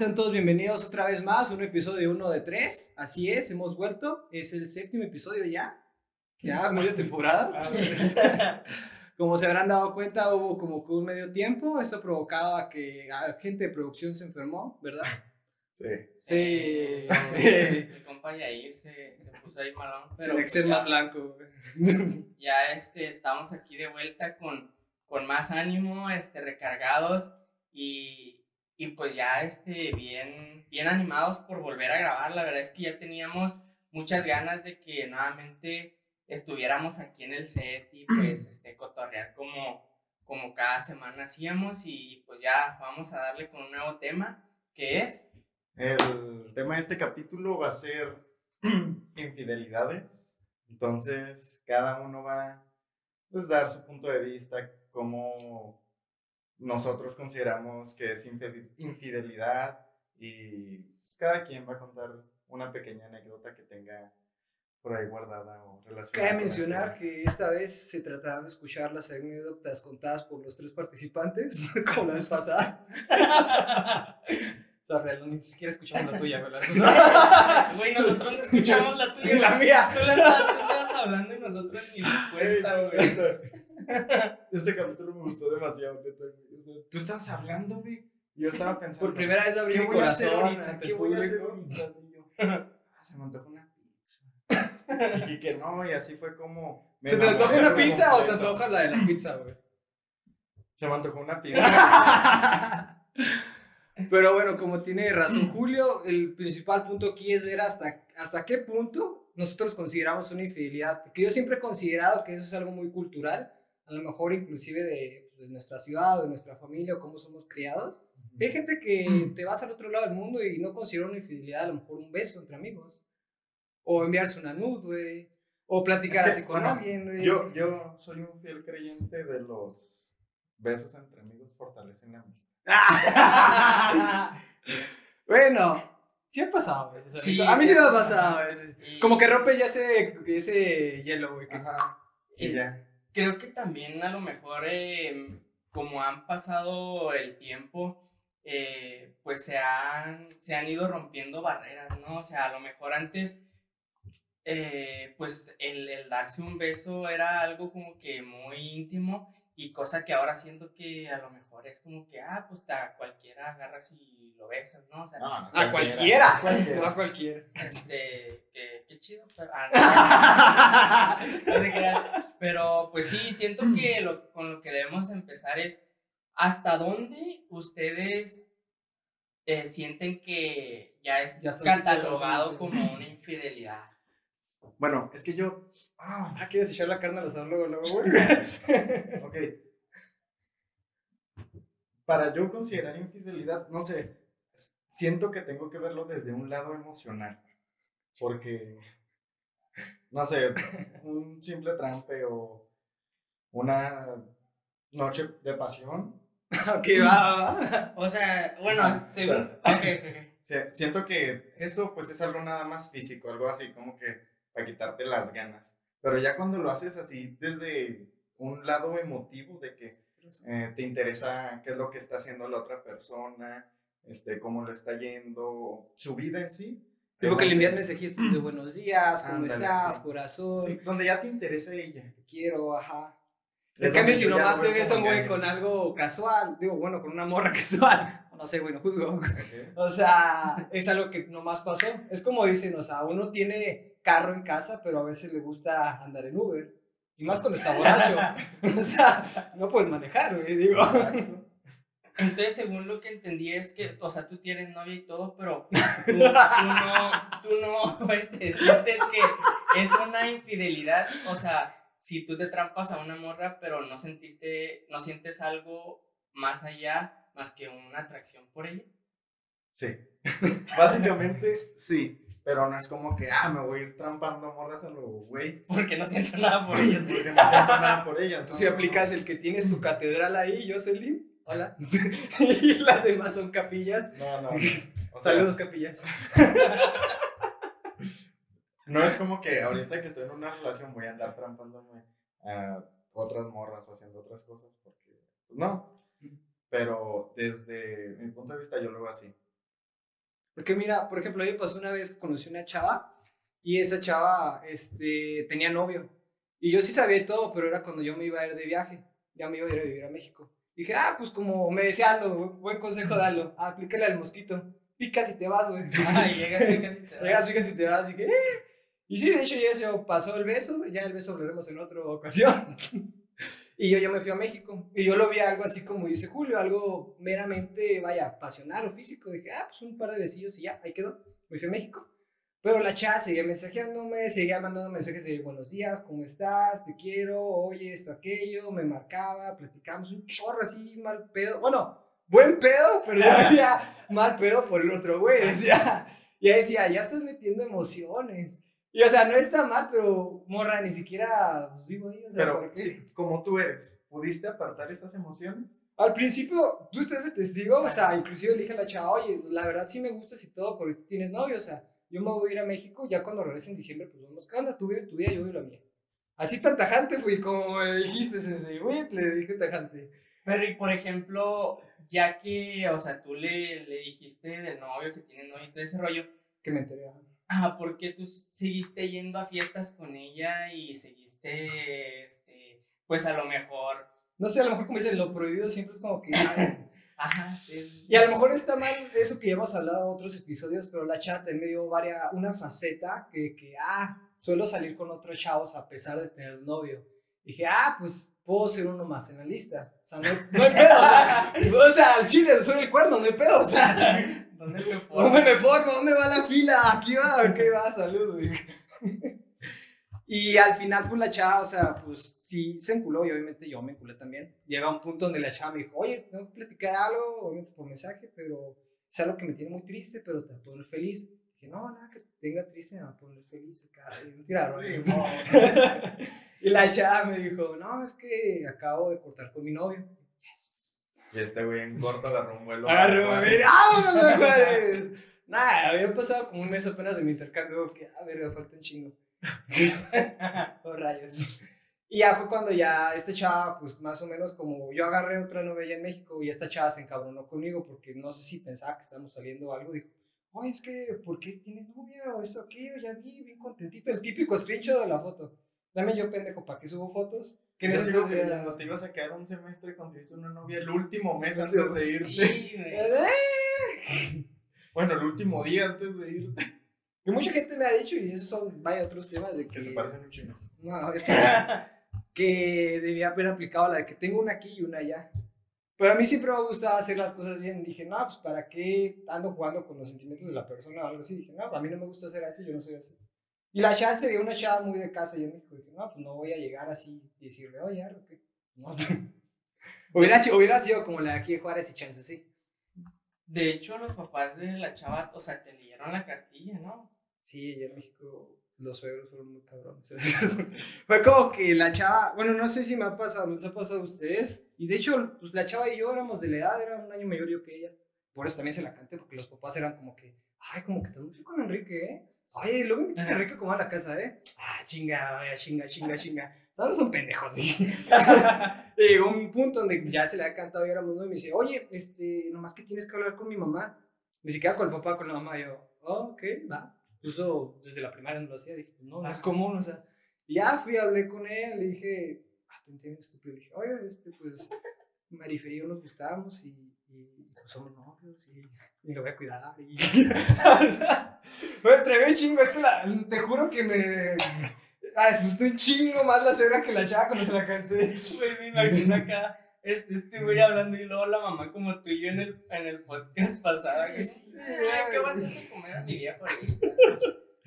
Sean todos bienvenidos otra vez más a un episodio 1 de 3. Así es, hemos vuelto. Es el séptimo episodio ya. Ya, media temporada. Ah, Como se habrán dado cuenta, hubo como que un medio tiempo. Esto provocado a que a gente de producción se enfermó, ¿verdad? Sí. Sí. Mi compa Yair se, se puso ahí malón, pero El Excel ya, más blanco. ya este, estamos aquí de vuelta con, con más ánimo, este, recargados y, y pues ya este, bien, bien animados por volver a grabar. La verdad es que ya teníamos muchas ganas de que nuevamente estuviéramos aquí en el set y pues este, cotorrear como, como cada semana hacíamos y pues ya vamos a darle con un nuevo tema que es... El tema de este capítulo va a ser infidelidades. Entonces, cada uno va a pues, dar su punto de vista, cómo nosotros consideramos que es infidelidad y pues, cada quien va a contar una pequeña anécdota que tenga por ahí guardada o relacionada. Cabe mencionar que esta vez se tratará de escuchar las anécdotas contadas por los tres participantes, como la vez pasada. O sea, real, ni siquiera escuchamos la tuya, ¿verdad? Güey, nosotros no escuchamos la tuya. la mía. Tú la estabas, hablando y nosotros ni en cuenta, güey. Ese capítulo me gustó demasiado, neta. O sea, tú estabas hablando, güey. Y yo estaba pensando. Por primera vez abrí ¿Qué mi voy a hacer corazón ahorita? ¿Qué voy a hacer ahorita? Así yo, ah, se me antoja una pizza. Y que no, y así fue como. ¿Se te antoja una pizza o te antoja la de la pizza, güey? Se me antojó una pizza. Pero bueno, como tiene razón Julio, el principal punto aquí es ver hasta, hasta qué punto nosotros consideramos una infidelidad. Porque yo siempre he considerado que eso es algo muy cultural, a lo mejor inclusive de, de nuestra ciudad o de nuestra familia o cómo somos criados. Hay gente que te vas al otro lado del mundo y no considera una infidelidad, a lo mejor un beso entre amigos. O enviarse una nude, güey. O platicar Es que, así con bueno, alguien, güey. Yo, yo soy un fiel creyente de los besos entre amigos fortalecen la amistad. bueno, sí ha pasado a veces. Sí, a mí sí sí me ha pasado a veces. Y Como que rompe ya ese, ese hielo, güey. Ajá. Y y ya. Creo que también a lo mejor, eh, como han pasado el tiempo, eh, pues se han, se han ido rompiendo barreras, ¿no? O sea, a lo mejor antes, eh, pues el darse un beso era algo como que muy íntimo y cosa que ahora siento que a lo mejor es como que, ah, pues a cualquiera agarras y lo besas, ¿no? O sea, No, no, A cualquiera. Cualquiera. No a cualquiera. este, que, qué chido, pero, ah, no. Pero, pues sí, siento que lo, con lo que debemos empezar es hasta dónde ustedes eh, sienten que ya es Ya catalogado como una infidelidad. Bueno, es que yo. Ah, Ah, ¿quieres echar la carne al asador luego, luego, güey? ok. Para yo considerar infidelidad, no sé, siento que tengo que verlo desde un lado emocional. Porque, no sé, un simple trampe o una noche de pasión. ok, va, va, va. O sea, bueno, Ah, según. espera. Ok, ok, ok. Se- Siento que eso pues es algo nada más físico, algo así como que para quitarte las ganas. Pero ya cuando lo haces así desde un lado emotivo de que eh, te interesa qué es lo que está haciendo la otra persona, este, cómo le está yendo, su vida en sí. Tipo que le envías mensajitos de buenos días, ¿cómo Ándale, estás, sí. corazón? Sí, donde ya te interesa ella. Te quiero, ajá. En cambio, si nomás te ves un güey con algo casual, digo, bueno, con una morra casual, no sé, güey, no juzgo. Ok. O sea, es algo que nomás pasó. Es como dicen, o sea, uno tiene carro en casa, pero a veces le gusta andar en Uber. Y más cuando está borracho. o sea, no puedes manejar, güey, digo. Exacto. Entonces, según lo que entendí es que, o sea, tú tienes novia y todo, pero tú, tú no, tú no este, sientes que es una infidelidad. O sea, si tú te trampas a una morra, pero no sentiste, no sientes algo más allá, más que una atracción por ella. Sí. Básicamente, sí. Pero no es como que, ah, me voy a ir trampando morras a lo güey. Porque no siento nada por ella. Porque no siento nada por ella. Tú si aplicas el que tienes tu catedral ahí, Jocelyn. Hola. y las demás son capillas. No, no. O sea, Saludos, capillas. No es como que ahorita que estoy en una relación voy a andar trampándome a otras morras o haciendo otras cosas, porque, pues no. Pero desde mi punto de vista yo lo veo así. Porque mira, por ejemplo, a mí me pasó una vez que conocí una chava y esa chava este, tenía novio. Y yo sí sabía todo, pero era cuando yo me iba a ir de viaje. Ya me iba a ir a vivir a México. dije, ah, pues como me decía algo, buen consejo, dalo. Aplícale al mosquito. Picas y te vas, güey. Ah, llegas, picas y te vas. Llegas, picas y te vas. Y dije, eh. Y sí, de hecho, ya se pasó el beso. Ya el beso hablaremos en otra ocasión. y yo, yo me fui a México. Y yo lo vi algo así como dice Julio, algo meramente, vaya, pasional o físico. Dije, ah, pues un par de besillos y ya, ahí quedó. Me fui a México. Pero la chava seguía mensajeándome, seguía mandando mensajes de buenos días, ¿cómo estás? Te quiero, oye, esto, aquello, me marcaba, platicamos un chorro así, mal pedo. Bueno, buen pedo, pero yo decía mal pedo por el otro güey, decía. Y ahí decía, ya estás metiendo emociones. Y o sea, no está mal, pero morra, ni siquiera pues, vivo ahí, o sea, Pero sí, como tú eres, ¿pudiste apartar esas emociones? Al principio, tú estás de testigo, o sea, inclusive le dije a la chava, oye, la verdad sí me gustas y todo, porque tú tienes novio, o sea, yo me voy a ir a México, ya cuando regrese en diciembre, pues vamos, ¿qué onda? Tú vives tu vida, yo vivo la mía. Así tan tajante fui, como me dijiste, ese güey, le dije tajante. Pero, y por ejemplo, ya que, o sea, tú le, le dijiste del novio que tiene novio y todo ese rollo, Que me enteré. ajá. Ah, ¿por qué tú seguiste yendo a fiestas con ella y seguiste, este, pues a lo mejor, No sé, a lo mejor como dicen, lo prohibido siempre es como que... ajá, sí, Y a lo mejor está mal eso que ya hemos hablado en otros episodios, pero la chat en medio varia, una faceta que, que, ah, suelo salir con otros chavos a pesar de tener novio. Dije, ah, pues puedo ser uno más en la lista. O sea, no, hay- no hay pedo. O sea, o sea, al chile soy el cuerno, no hay pedo. O sea, ¿dónde me fue? ¿dónde me formo? ¿Dónde va la fila? Aquí va, aquí va, salud. dije. Y al final, pues la chava, o sea, pues sí se enculó y obviamente yo me enculé también. Llega un punto donde la chava me dijo, oye, tengo que platicar algo, obviamente por mensaje, pero es algo que me tiene muy triste, pero te va a poner feliz. Dije, no, nada, que te tenga triste, me va a poner feliz acá. Y y la chava me dijo, no, es que acabo de cortar con mi novio. Y este güey en corto agarró un vuelo. Agarro, a ver, ¡vámonos a Juárez! Nada, había pasado como un mes apenas de mi intercambio, que, a ver, me falta un chingo. oh, rayos. Y ya fue cuando ya este chava, pues más o menos como yo agarré otra novia en México y esta chava se encabronó conmigo porque no sé si pensaba que estábamos saliendo o algo, dijo, oye, es que, ¿por qué tienes novia o eso, aquello? Ya vi, bien contentito, el típico screenshot de la foto. Dame yo, pendejo, ¿para qué subo fotos? Que cuando te ibas a quedar un semestre conseguiste una novia el último mes El antes de irte. Sí, güey. Bueno, el último día antes de irte. Que mucha gente me ha dicho, y esos son, vaya, otros temas de que... Que se parecen un chingo. No, es que debía haber aplicado la de que tengo una aquí y una allá. Pero a mí siempre me ha gustado hacer las cosas bien. Dije, no, pues para qué ando jugando con los sentimientos de la persona o algo así. Dije, no, a mí no me gusta hacer así, yo no soy así. Y la chava se veía una chava muy de casa y en México. Dije, no, pues no voy a llegar así y decirle, oye, ¿o qué? No. hubiera, sido, hubiera sido como la de aquí de Juárez y chance, sí. De hecho, los papás de la chava, o sea, te leyeron la cartilla, ¿no? Sí, allá en México los suegros fueron muy cabrones. Fue como que la chava, bueno, no sé si me ha pasado, les ha pasado a ustedes. Y de hecho, pues la chava y yo éramos de la edad, era un año mayor yo que ella. Por eso también se la canté, porque los papás eran como que, ay, como que estás muy con Enrique, ¿eh? Ay, luego invitas a Enrique como a la casa, ¿eh? Ah, chinga, vaya, chinga, chinga, chinga. Todos son pendejos, ¿sí? llegó un punto donde ya se le ha cantado y éramos nueve y me dice, oye, este, nomás que tienes que hablar con mi mamá. Ni siquiera con el papá, con la mamá. Y yo, oh, ok, va. Incluso desde la primaria no lo hacía. Dije, no, no es común, o sea. Ya fui, hablé con ella, le dije, ah, te entiendo, estúpido. Le dije, oye, este, pues, Marifer y yo nos gustamos y, y, pues somos novios y, y lo voy a cuidar. Y, me atreví un chingo, es que la- te juro que me asustó un chingo más la cebra que la chava cuando se la canté. Güey, me imagino acá, este, este güey hablando y luego la mamá como tú y yo en el, en el podcast pasado. Que, "Ay, ¿Qué vas a hacer de comer a mi viejo ahorita?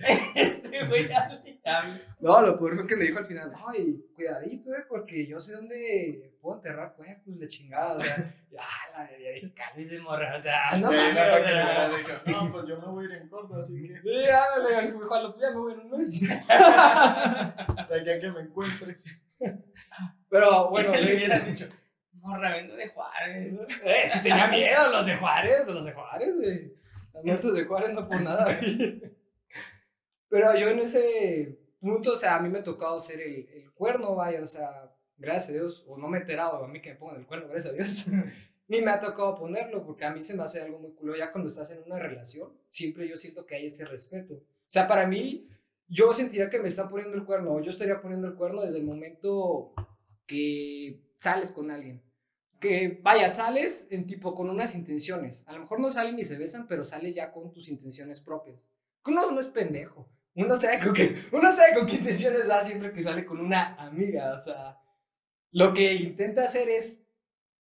Este güey ya ya- No, lo peor fue que me dijo al final, ay, cuidadito, eh, porque yo sé dónde puedo enterrar cuerpos, la chingada, o sea, ya, la ya dije, cálmese, morra, o sea, no mames, la o sea, me dijo, no, pues yo me voy a ir en corto, así que Sí, ándale, así me dijo, "A lo ya me voy en un mes". de aquí a que me encuentre. Pero bueno, le hubieras dicho, morra, vengo de Juárez. es que tenía miedo los de Juárez, los de Juárez, güey. Las muertes de Juárez no por nada, güey. Pero yo en ese punto, o sea, a mí me ha tocado ser el, el cuerno, vaya, o sea, gracias a Dios, o no me he enterado, a mí que me pongan el cuerno, gracias a Dios. ni me ha tocado ponerlo, porque a mí se me hace algo muy culo. Ya cuando estás en una relación, siempre yo siento que hay ese respeto. O sea, para mí, yo sentiría que me están poniendo el cuerno, o yo estaría poniendo el cuerno desde el momento que sales con alguien. Que vaya, sales en tipo con unas intenciones. A lo mejor no salen ni se besan, pero sales ya con tus intenciones propias. Uno no es pendejo. Uno sabe con qué, uno sabe con qué intenciones va siempre que sale con una amiga. O sea, lo que intenta hacer es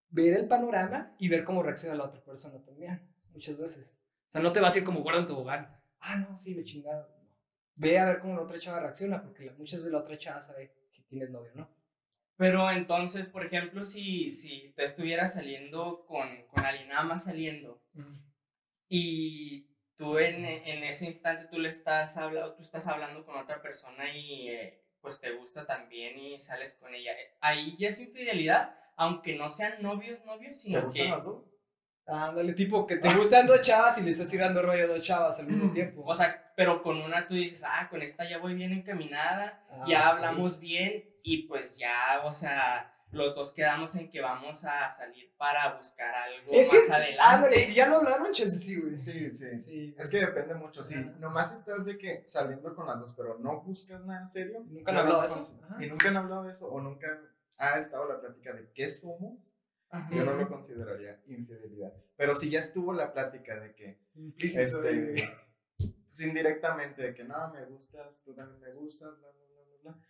ver el panorama y ver cómo reacciona la otra persona también, muchas veces. O sea, no te vas a ir como guarda en tobogán. Ah, no, sí, de chingada. Ve a ver cómo la otra chava reacciona, porque muchas veces la otra chava sabe si tienes novio o no. Pero entonces, por ejemplo, si, si te estuvieras saliendo con, con alguien, nada más saliendo, y tú en, en, ese instante tú le estás hablando, tú estás hablando con otra persona y eh, pues te gusta también y sales con ella. Ahí ya es infidelidad, aunque no sean novios, novios, sino ¿Te que... las dos? Ándale, tipo que te gustan dos chavas y le estás tirando rollo a dos chavas al mismo tiempo. O sea, pero con una tú dices, ah, con esta ya voy bien encaminada, Ah, ya hablamos bien y pues ya, o sea, los dos quedamos en que vamos a salir para buscar algo Es que, más adelante. ándale, si ya lo hablaron, chance sí, güey. Sí, sí. Sí. Es que depende mucho. Si Ajá. nomás estás de que saliendo con las dos, pero no buscas nada serio. ¿Nunca han hablado de eso? Y nunca han hablado de eso, o nunca ha estado la plática de qué somos, Ajá. yo no lo consideraría infidelidad. Pero si ya estuvo la plática de que, Implícito, este, pues indirectamente, de que no, me gustas, tú también me gustas, bla, bla, bla, bla, bla.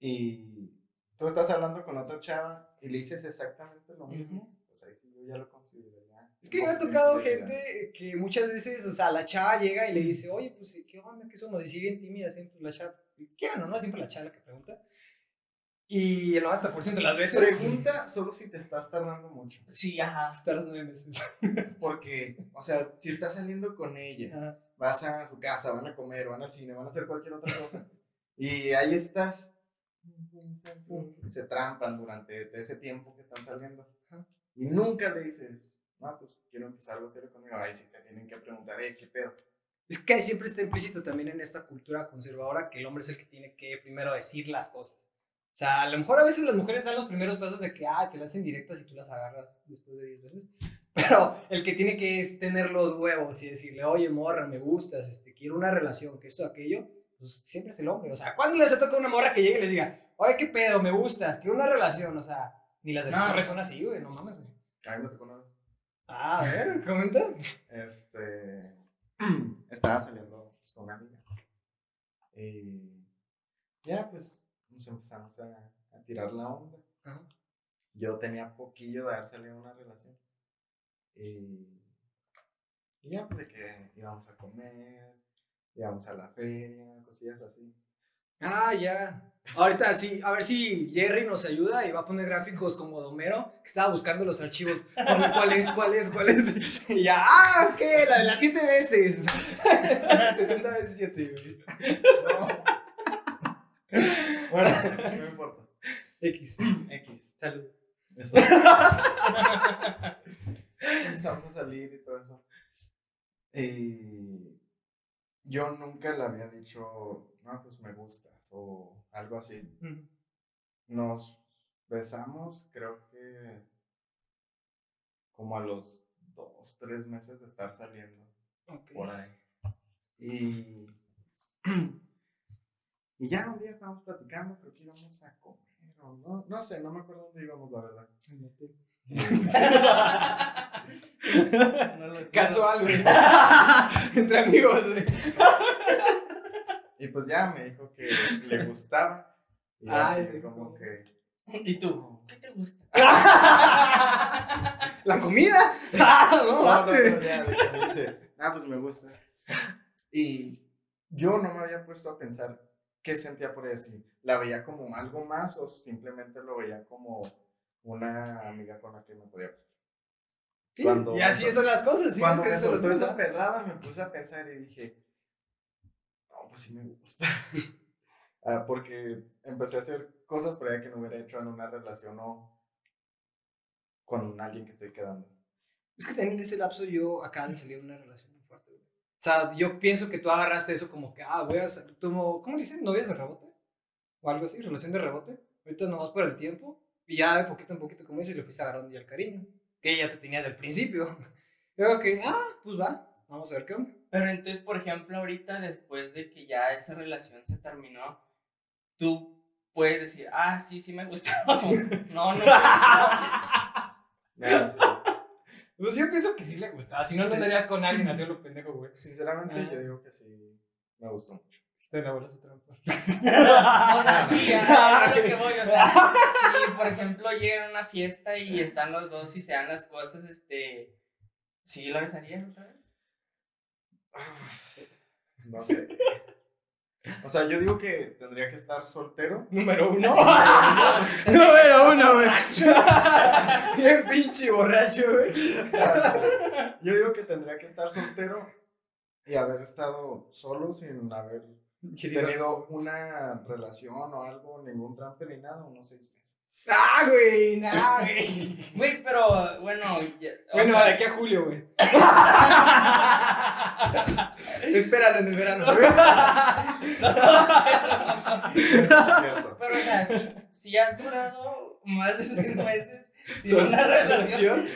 Y tú estás hablando con otra chava y le dices exactamente lo mismo, pues ahí sí yo ya lo consideraría. Es que me ha tocado gente que muchas veces, o sea, la chava llega y le dice, oye, pues, ¿qué onda? ¿Qué somos? Y si bien tímida siempre la chava, quieran o no, siempre la chava la que pregunta. Y el 90% de las veces... Pregunta solo si te estás tardando mucho. Sí, ajá. Las nueve meses. Porque, o sea, si estás saliendo con ella, Ajá. vas a su casa, van a comer, van al cine, van a hacer cualquier otra cosa. y ahí estás. Se trampan durante ese tiempo que están saliendo. Ajá. Y nunca le dices, no, pues quiero empezar algo serio conmigo. Ahí sí te tienen que preguntar, eh, ¿qué pedo? Es que siempre está implícito también en esta cultura conservadora que el hombre es el que tiene que primero decir las cosas. O sea, a lo mejor a veces las mujeres dan los primeros pasos de que, ah, te las hacen directas y tú las agarras después de 10 veces. Pero el que tiene que es tener los huevos y decirle, oye, morra, me gustas, este, quiero una relación, que esto, aquello, pues siempre es el hombre. O sea, ¿cuándo les ha tocado una morra que llegue y les diga, oye, qué pedo, me gustas, quiero una relación? O sea, ni las de las No. morras son así, güey, no mames. güey. A mí me tocó una vez. Ah, a ver, comenta. Este. estaba saliendo pues, con una amiga. Y. Ya, pues nos empezamos a, a tirar la onda. Ajá. Yo tenía poquillo de haber salido una relación. Y, y ya, pues de que íbamos a comer, íbamos a la feria, cosillas así. Ah, ya. Ahorita sí, a ver si Jerry nos ayuda y va a poner gráficos como Domero, que estaba buscando los archivos. ¿Cuál es? ¿Cuál es? ¿Cuál es? Y ya, ah, ok, la de las siete veces. 70 veces siete, güey. bueno, no importa. X. X. Salud. Eso. Empezamos a salir y todo eso. Y yo nunca le había dicho, no, pues me gustas o algo así. Nos besamos, creo que como a los dos, tres meses de estar saliendo por ahí. Y, y ya un día estábamos platicando, creo que íbamos a comer o no, no sé, no me acuerdo dónde íbamos, la verdad. No lo- Casual, güey. Entre amigos, güey. Y pues ya me dijo que le gustaba. Y Ay, así como que. ¿Y tú? ¿Qué te gusta? ¿La comida? Ah, no, No, no, dice, ah, pues me gusta. Y yo no me había puesto a pensar qué sentía por ella. Si la veía como algo más o simplemente lo veía como una amiga con la que me podía besar. Sí, Cuando y así son las cosas, ¿sí? Cuando Es que me esa pedrada, me puse a pensar y dije, no, pues sí me gusta. Ah, porque empecé a hacer cosas por ahí que no hubiera hecho en una relación o con alguien que estoy quedando. Es que también en ese lapso yo acabo de salir de una relación muy fuerte, güey. O sea, yo pienso que tú agarraste eso como que, ah, voy a hacer, como, ¿cómo le dicen? ¿Novias de rebote? O algo así, relación de rebote. Ahorita nomás por el tiempo. Y ya de poquito en poquito, como dices, le fuiste agarrando ya el cariño. Que ya te tenías del principio. Creo que, ah, pues va, vamos a ver qué onda. Pero entonces, por ejemplo, ahorita después de que ya esa relación se terminó, tú puedes decir, ah, sí, sí me gustaba. no, no. Ya, sí. Pues yo pienso que sí le gustaba, si no, no Sí. andarías con alguien así lo pendejo, güey. Sinceramente, Ah. yo digo que sí me gustó mucho. Te la bola se trampa. O sea, sí, a a lo que voy, o sea, si por ejemplo llegan a una fiesta y están los dos y se dan las cosas, este, ¿sí lo besarías otra vez? No sé. O sea, yo digo que tendría que estar soltero. Número uno. Número uno, güey. Bien pinche borracho, güey. Yo digo que tendría que estar soltero y haber estado solo sin haber tenido una relación o algo, ningún trampe ni nada, unos seis meses. Ah, güey, nah, güey. Güey, pero bueno, ya- Bueno, sea, de aquí a julio, güey. Espéralo en el verano. Cierto. pero o sea, si, si has durado más de seis meses sin Son- una relación.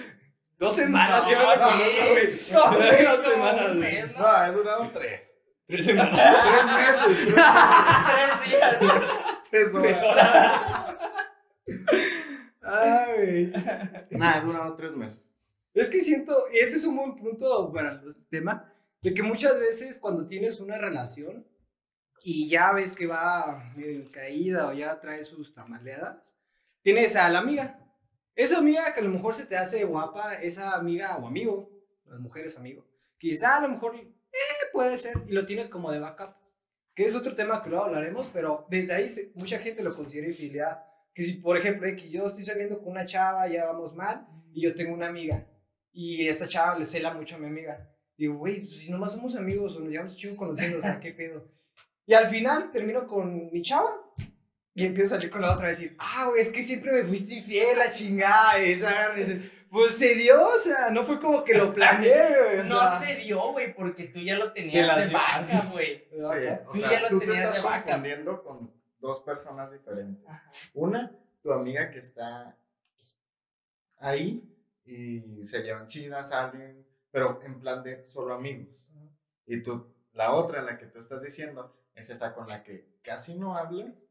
Dos semanas, No, yo no no, no, güey, Dos no, semanas. No, he durado tres. Tres semanas. Tres meses. Tres días. Tres Tres horas. horas. Ay, he durado tres meses. Es que siento, y ese es un buen punto para este tema, de que muchas veces cuando tienes una relación y ya ves que va medio caída o ya trae sus tamaleadas, tienes a la amiga. Esa amiga que a lo mejor se te hace guapa, esa amiga o amigo, las mujeres amigo, quizá a lo mejor puede ser y lo tienes como de backup, que es otro tema que luego hablaremos, pero desde ahí se- mucha gente lo considera infidelidad. Que si, por ejemplo, eh, que yo estoy saliendo con una chava, ya vamos mal, y yo tengo una amiga y esta chava le cela mucho a mi amiga. Digo, güey, pues, si nomás somos amigos o nos llevamos chido conociendo, o sea, ¿qué pedo? Y al final termino con mi chava y empiezo a salir con la otra a decir, ah, güey, es que siempre me fuiste infiel, la chingada, esa, esa". Pues se dio, o sea, no fue como que lo planeé, güey. o No se dio, güey, porque tú ya lo Te tenías las de vaca, güey. Sí, o Tú ya lo tú te tenías estás de vaca. confundiendo con dos personas diferentes. Una, tu amiga que está pues, ahí y se llevan chidas, salen, pero en plan de solo amigos. Y tú, la otra, la que tú estás diciendo, es esa con la que casi no hablas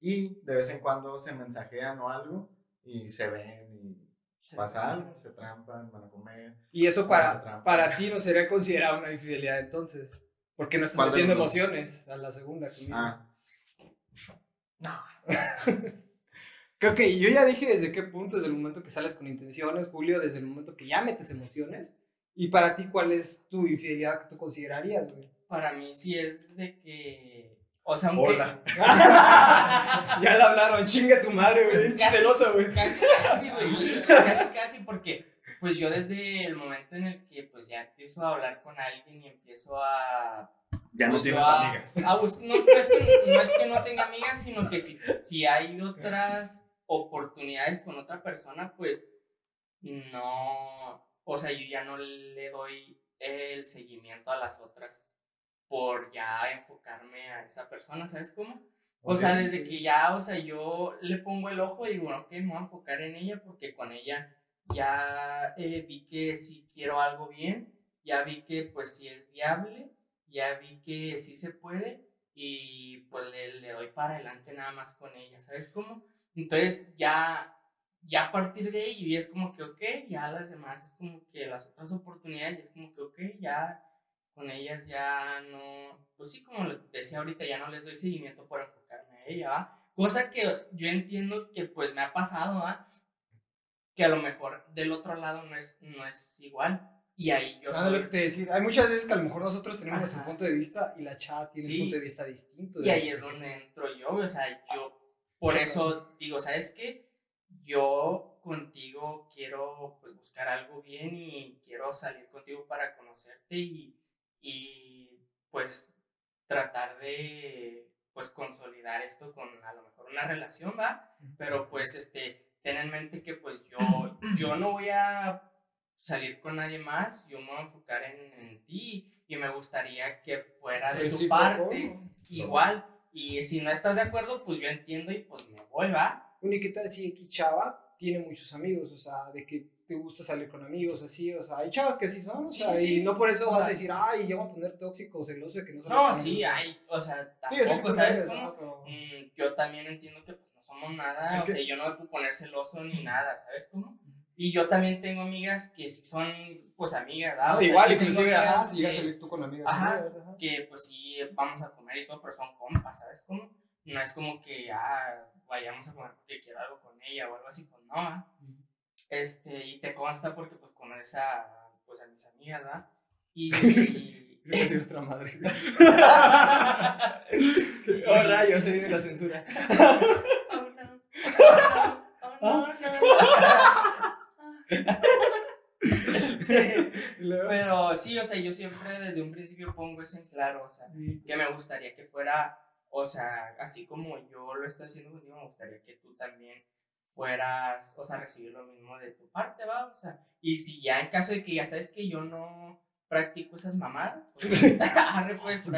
y de vez en cuando se mensajean o algo y se ven y pasa algo, se trampan, van a comer. Y eso para, para ti no sería considerado una infidelidad entonces. Porque no estás ¿Cuál de metiendo emociones a la segunda. Ah, Creo que yo ya dije desde qué punto, desde el momento que sales con intenciones, Julio, desde el momento que ya metes emociones. Y para ti, ¿cuál es tu infidelidad que tú considerarías, güey? Para mí sí es de que. O sea, aunque. hola. ya le hablaron, chinga tu madre, güey. Celosa, güey. Casi, casi, güey. Casi, casi, porque pues yo desde el momento en el que pues ya empiezo a hablar con alguien y empiezo a... Ya no pues, tienes a- amigas. a bus- no, no es que, no es que no tenga amigas, sino que si, si hay otras oportunidades con otra persona, pues no... O sea, yo ya no le doy el seguimiento a las otras por ya enfocarme a esa persona, ¿sabes cómo? O sea, desde que ya, o sea, yo le pongo el ojo y digo, ok, me voy a enfocar en ella porque con ella ya eh, vi que sí quiero algo bien, ya vi que pues sí es viable, ya vi que sí se puede y pues le, le doy para adelante nada más con ella, ¿sabes cómo? Entonces ya, ya a partir de ahí es como que, ok, ya las demás es como que las otras oportunidades es como que, ok, ya con ellas ya no, pues sí, como les decía ahorita, ya no les doy seguimiento por enfocarme a ella, ¿va? Cosa que yo entiendo que pues me ha pasado, ¿va? Que a lo mejor del otro lado no es, no es igual. Y ahí yo Nada lo soy, que te decir. Hay muchas veces que a lo mejor nosotros tenemos nuestro Ajá. punto de vista y la chat tiene Sí. un punto de vista distinto. y ahí es donde entro yo, o sea, yo por eso digo, ¿sabes qué? Yo contigo quiero pues buscar algo bien y quiero salir contigo para conocerte y, y pues tratar de pues consolidar esto con a lo mejor una relación, ¿va? Pero pues este, ten en mente que pues yo, yo no voy a salir con nadie más, yo me voy a enfocar en, en ti y me gustaría que fuera de tu parte igual. Y si no estás de acuerdo, pues yo entiendo y pues me voy, ¿va? Y qué tal si chava tiene muchos amigos, o sea, de que te gusta salir con amigos, así, o sea, hay chavas que así son, o Sí, sea, sí. y no por eso vas a decir, ay, ya voy a poner tóxico o celoso de que no No, sí, amigos". hay, o sea, Sí, yo sé que tampoco, tú ¿sabes cómo? ¿no? Pero- Mm, yo también entiendo que pues, no somos nada, Es o que- sea, yo no me puedo poner celoso ni nada, ¿sabes cómo? Y yo también tengo amigas que sí son, pues, amigas, ¿verdad? O sea, igual, sí inclusive, ajá, si llegas a salir tú con amigas, Ajá. amigas, ajá. que pues sí vamos a comer y todo, pero son compas, ¿sabes cómo? No es como que ah, vayamos a comer porque quiero algo con ella o algo así, pues no, ¿ah? Este, y te consta porque pues conoces a, pues, a mis amigas, ¿verdad? Y... Iba a decir otra madre. oh, rayos, se viene la censura. Oh, no. Oh, no. Y luego- Pero sí, o sea, yo siempre desde un principio pongo eso en claro, o sea, que me gustaría que fuera, o sea, así como yo lo estoy haciendo contigo, me gustaría que tú también fueras, o sea, recibir lo mismo de tu parte, ¿va? O sea, y si ya en caso de que ya sabes que yo no practico esas mamadas, pues, arre, pues.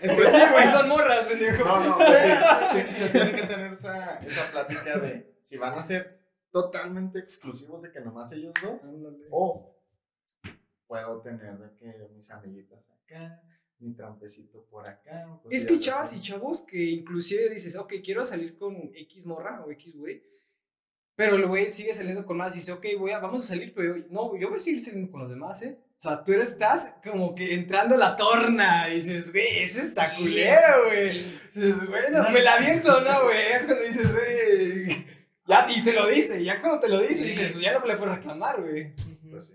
Es que sí, güey, son morras, pendejo. No, no, pues sí, sí, se tiene que tener esa, esa plática de si van a ser totalmente exclusivos de que nomás ellos dos, Ándale. o puedo tener de que mis amiguitas acá, mi trampecito por acá. o Es que chavas así. y chavos que inclusive dices, ok, quiero salir con X morra o X güey. Pero el güey sigue saliendo con más y dice, ok, voy a, vamos a salir, pero yo, no, yo voy a seguir saliendo con los demás, ¿eh? O sea, tú eres, estás como que entrando a la torna y dices, güey, ese está Sí, culero, güey. Dices, bueno, No, me la viento, ¿no, güey? Es cuando dices, güey. Ya, y te lo dice, ya cuando te lo dice, Sí. dices, pues ya no me le puedes reclamar, güey. Pues sí.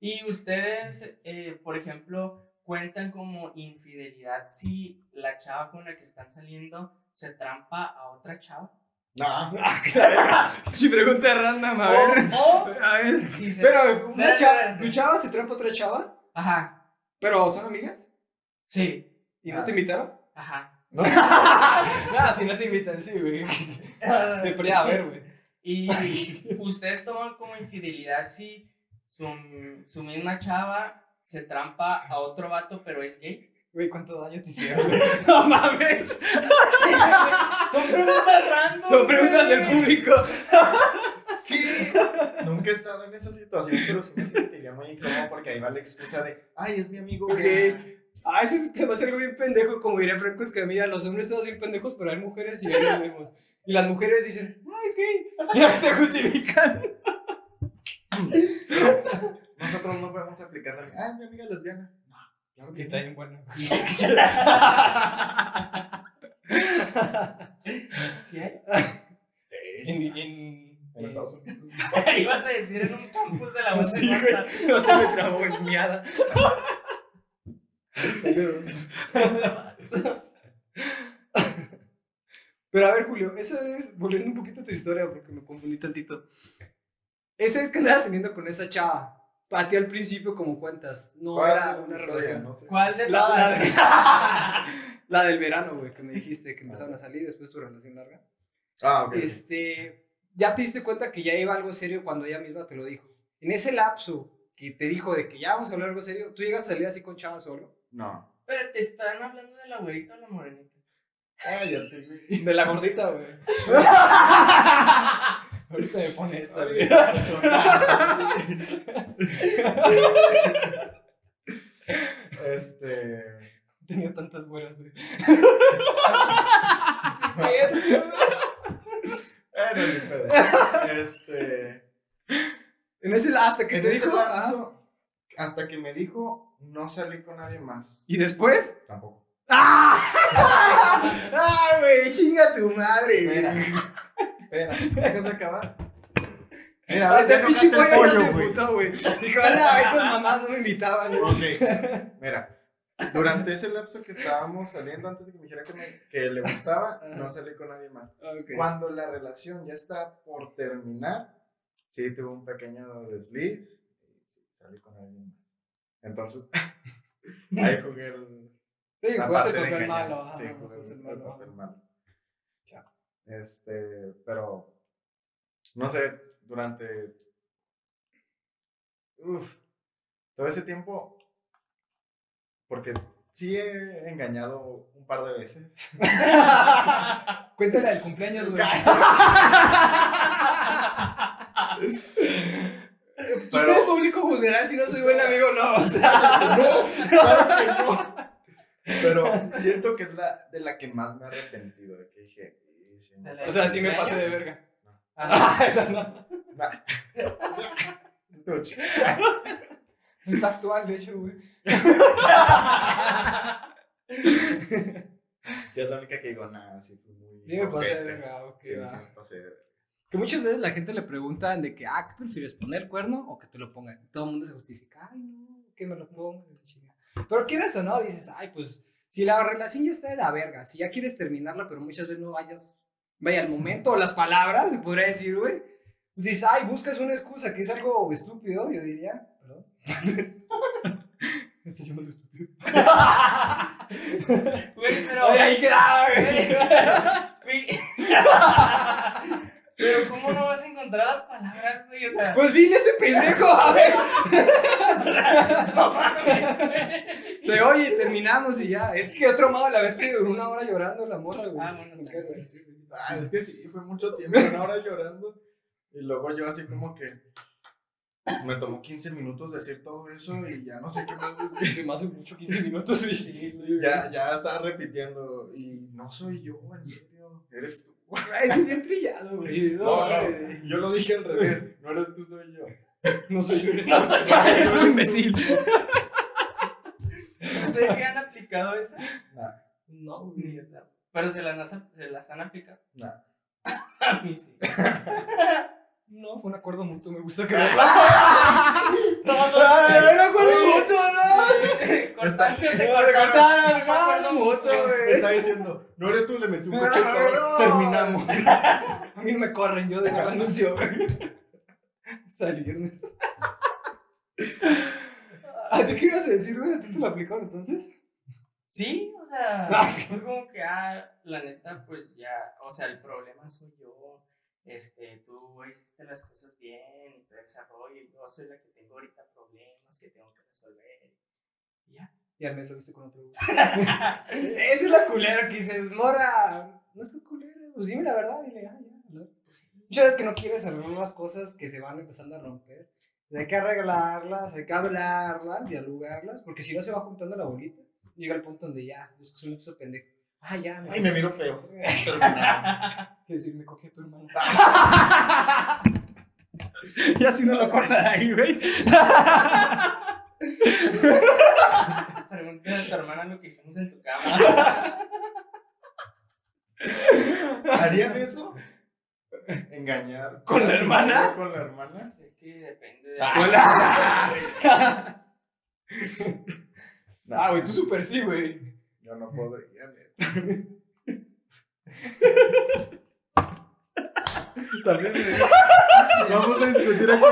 Y ustedes, eh, por ejemplo, cuentan como infidelidad si la chava con la que están saliendo se trampa a otra chava. No, Si pregunta random, a O- ver. o A ver. si se- Pero, una chava. ¿tu chava se trampa a otra chava? Ajá, ¿Pero son amigas? sí, ¿Y no Ah. te invitaron? ajá. no, si no te invitan, sí, güey. Me podría ver, güey. Y ustedes toman como infidelidad si su, su misma chava se trampa a otro vato, pero es gay. Güey, ¿cuánto daño te hicieron, güey? No mames. Son preguntas random. Son preguntas güey. del público. ¿Qué? Nunca he estado en esa situación, pero sí me sentiría muy incómodo porque ahí va la excusa de, ay, es mi amigo. Gay". Ah, eso es- se me hace algo bien pendejo, como diría Franco Escamilla, los hombres estamos bien pendejos, pero hay mujeres y hay los mismos. Y las mujeres dicen, ah, es gay. Y ahí se justifican. Nosotros no podemos aplicarle, ah, es mi amiga lesbiana. No, claro que Está bien bueno. ¿Sí hay? En, en, En Estados Unidos. Ibas a decir en un campus de la UAS sí, güey. No se me trabó en miada. Pero a ver, Julio, eso es, volviendo un poquito a tu historia, porque me confundí tantito. Esa es que andabas teniendo con esa chava. A ti al principio, como cuentas, no ¿Cuál era una historia? relación. No sé. ¿Cuál de La, todas? la- la del verano, güey, que me dijiste que empezaron a salir después de tu relación larga. Ah, ok. Este, ya te diste cuenta que ya iba algo serio cuando ella misma te lo dijo. En ese lapso que te dijo de que ya vamos a hablar algo serio, ¿tú llegas a salir así con chava solo? No. Pero te están hablando de la güerita o la morenita. Cállate, güey. De la gordita, güey. Ahorita me pone esta. Este. Tenía tantas buenas, güey. Sí, pedo. Este. En ese hasta que en te ese dijo. lapso, hasta que me dijo, no salí con nadie más. ¿Y después? Tampoco. ¡Ah! ¡Ah, güey! ¡Chinga tu madre! Espera. Espera, ¿dejas de acabar? Mira, ya Ese pinche el pollo se putó, güey. Dijo, no, esas mamás no me invitaban. güey". Ok, mira, durante ese lapso que estábamos saliendo, antes de que me dijera que, me- que le gustaba, no salí con nadie más. Ok. Cuando la relación ya está por terminar, sí tuve un pequeño desliz y sí, salí con alguien más. Entonces, ahí jugué el, Sí, la parte el de engañar. malo. Sí, jugué el, el el papel malo. Este, pero, no sé, durante, uf, todo ese tiempo, porque sí he engañado un par de veces. Cuéntale del cumpleaños, güey. Pero- Usted público juzgará si no soy buen amigo o no. O sea, No, claro que no. Pero siento que es la de la que más me he arrepentido. De que dije, "Y sí, me De la- o sea, sí me pasé de verga. Ah, no. Va. Estuvo chido. Está actual, de hecho, güey. Sí, es la única que digo, nada, sí fue muy. Sí me pasé de verga, ok, Sí, me pasé de verga. Que muchas veces la gente le preguntan de que, ah, ¿qué prefieres, poner cuerno o que te lo pongan? Y todo el mundo se justifica, ay, no, que me lo pongan. Pero quieres o no, dices, ay, pues, si la relación ya está de la verga, si ya quieres terminarla, pero muchas veces no vayas, vaya al momento las palabras, se podría decir, güey. Dices, ay, buscas una excusa, que es algo estúpido, yo diría, perdón. Esto yo me lo estúpido. Güey, pero. Ahí quedaba, güey. Güey. Pero, ¿cómo no vas a encontrar las palabras, güey? O sea. Pues a este pendejo, a ver. no mames. Se oye, terminamos y ya. Es que quedó traumado la vez que duró una hora llorando la morra, güey. Ah, bueno, cago, sí, güey. Ah, es que sí, fue mucho tiempo, una hora llorando. Y luego yo así como que me tomó 15 minutos decir todo eso y ya no sé qué más decir. Se me hace mucho 15 minutos, güey. Ya, ya estaba repitiendo y no soy yo, en serio, eres tú. Ay, es bien trillado, güey. No, no, yo lo dije al revés, no eres tú, soy yo. No soy yo, eres No tú. soy yo. Eres un imbécil. ¿Ustedes sí han aplicado esa? Nah, No, Ni güey. esa. Pero se las, han- se las han aplicado. nah. A mí sí. No, fue un acuerdo mutuo, me gusta acuerdo mutuo, no. ¿Cortaste o te Me cortaron? acuerdo no, Me güey. está diciendo, no eres tú, le metí un coche terminamos. A mí no me corren, yo dejo el anuncio, güey. Hasta el viernes. ¿A ti qué ibas a decir, güey? ¿A ti te lo aplicaron entonces? Sí, o sea, fue como que, ah, la neta, pues ya, o sea, el problema soy yo, este, tú hiciste las cosas bien y te desarrollo, yo soy la que tengo ahorita problemas que tengo que resolver. Y ya. Y al mes lo viste con otro gusto. Esa es la culera que dices, morra. No es tan culera. Pues dime la verdad, dile, ah, ya. ¿no? Muchas veces que no quieres arreglar las cosas que se van empezando a romper. Hay que arreglarlas, hay que hablarlas, dialogarlas, porque si no se va juntando la bolita. Llega el punto donde ya, buscas un excusa pendejo. Ah, ya, Ay, me miro feo. Que decir, me cogí a tu hermano. y así no lo corta de ahí, güey. Pregúntale a tu hermana lo que hicimos en tu cama. ¿Harían eso? ¿Engañar? ¿Con la hermana? ¿Con la hermana? Es que depende de... Hola. No, Ah, güey, tú súper sí, güey. Yo no podría, neta. También me- Vamos a discutir aquí.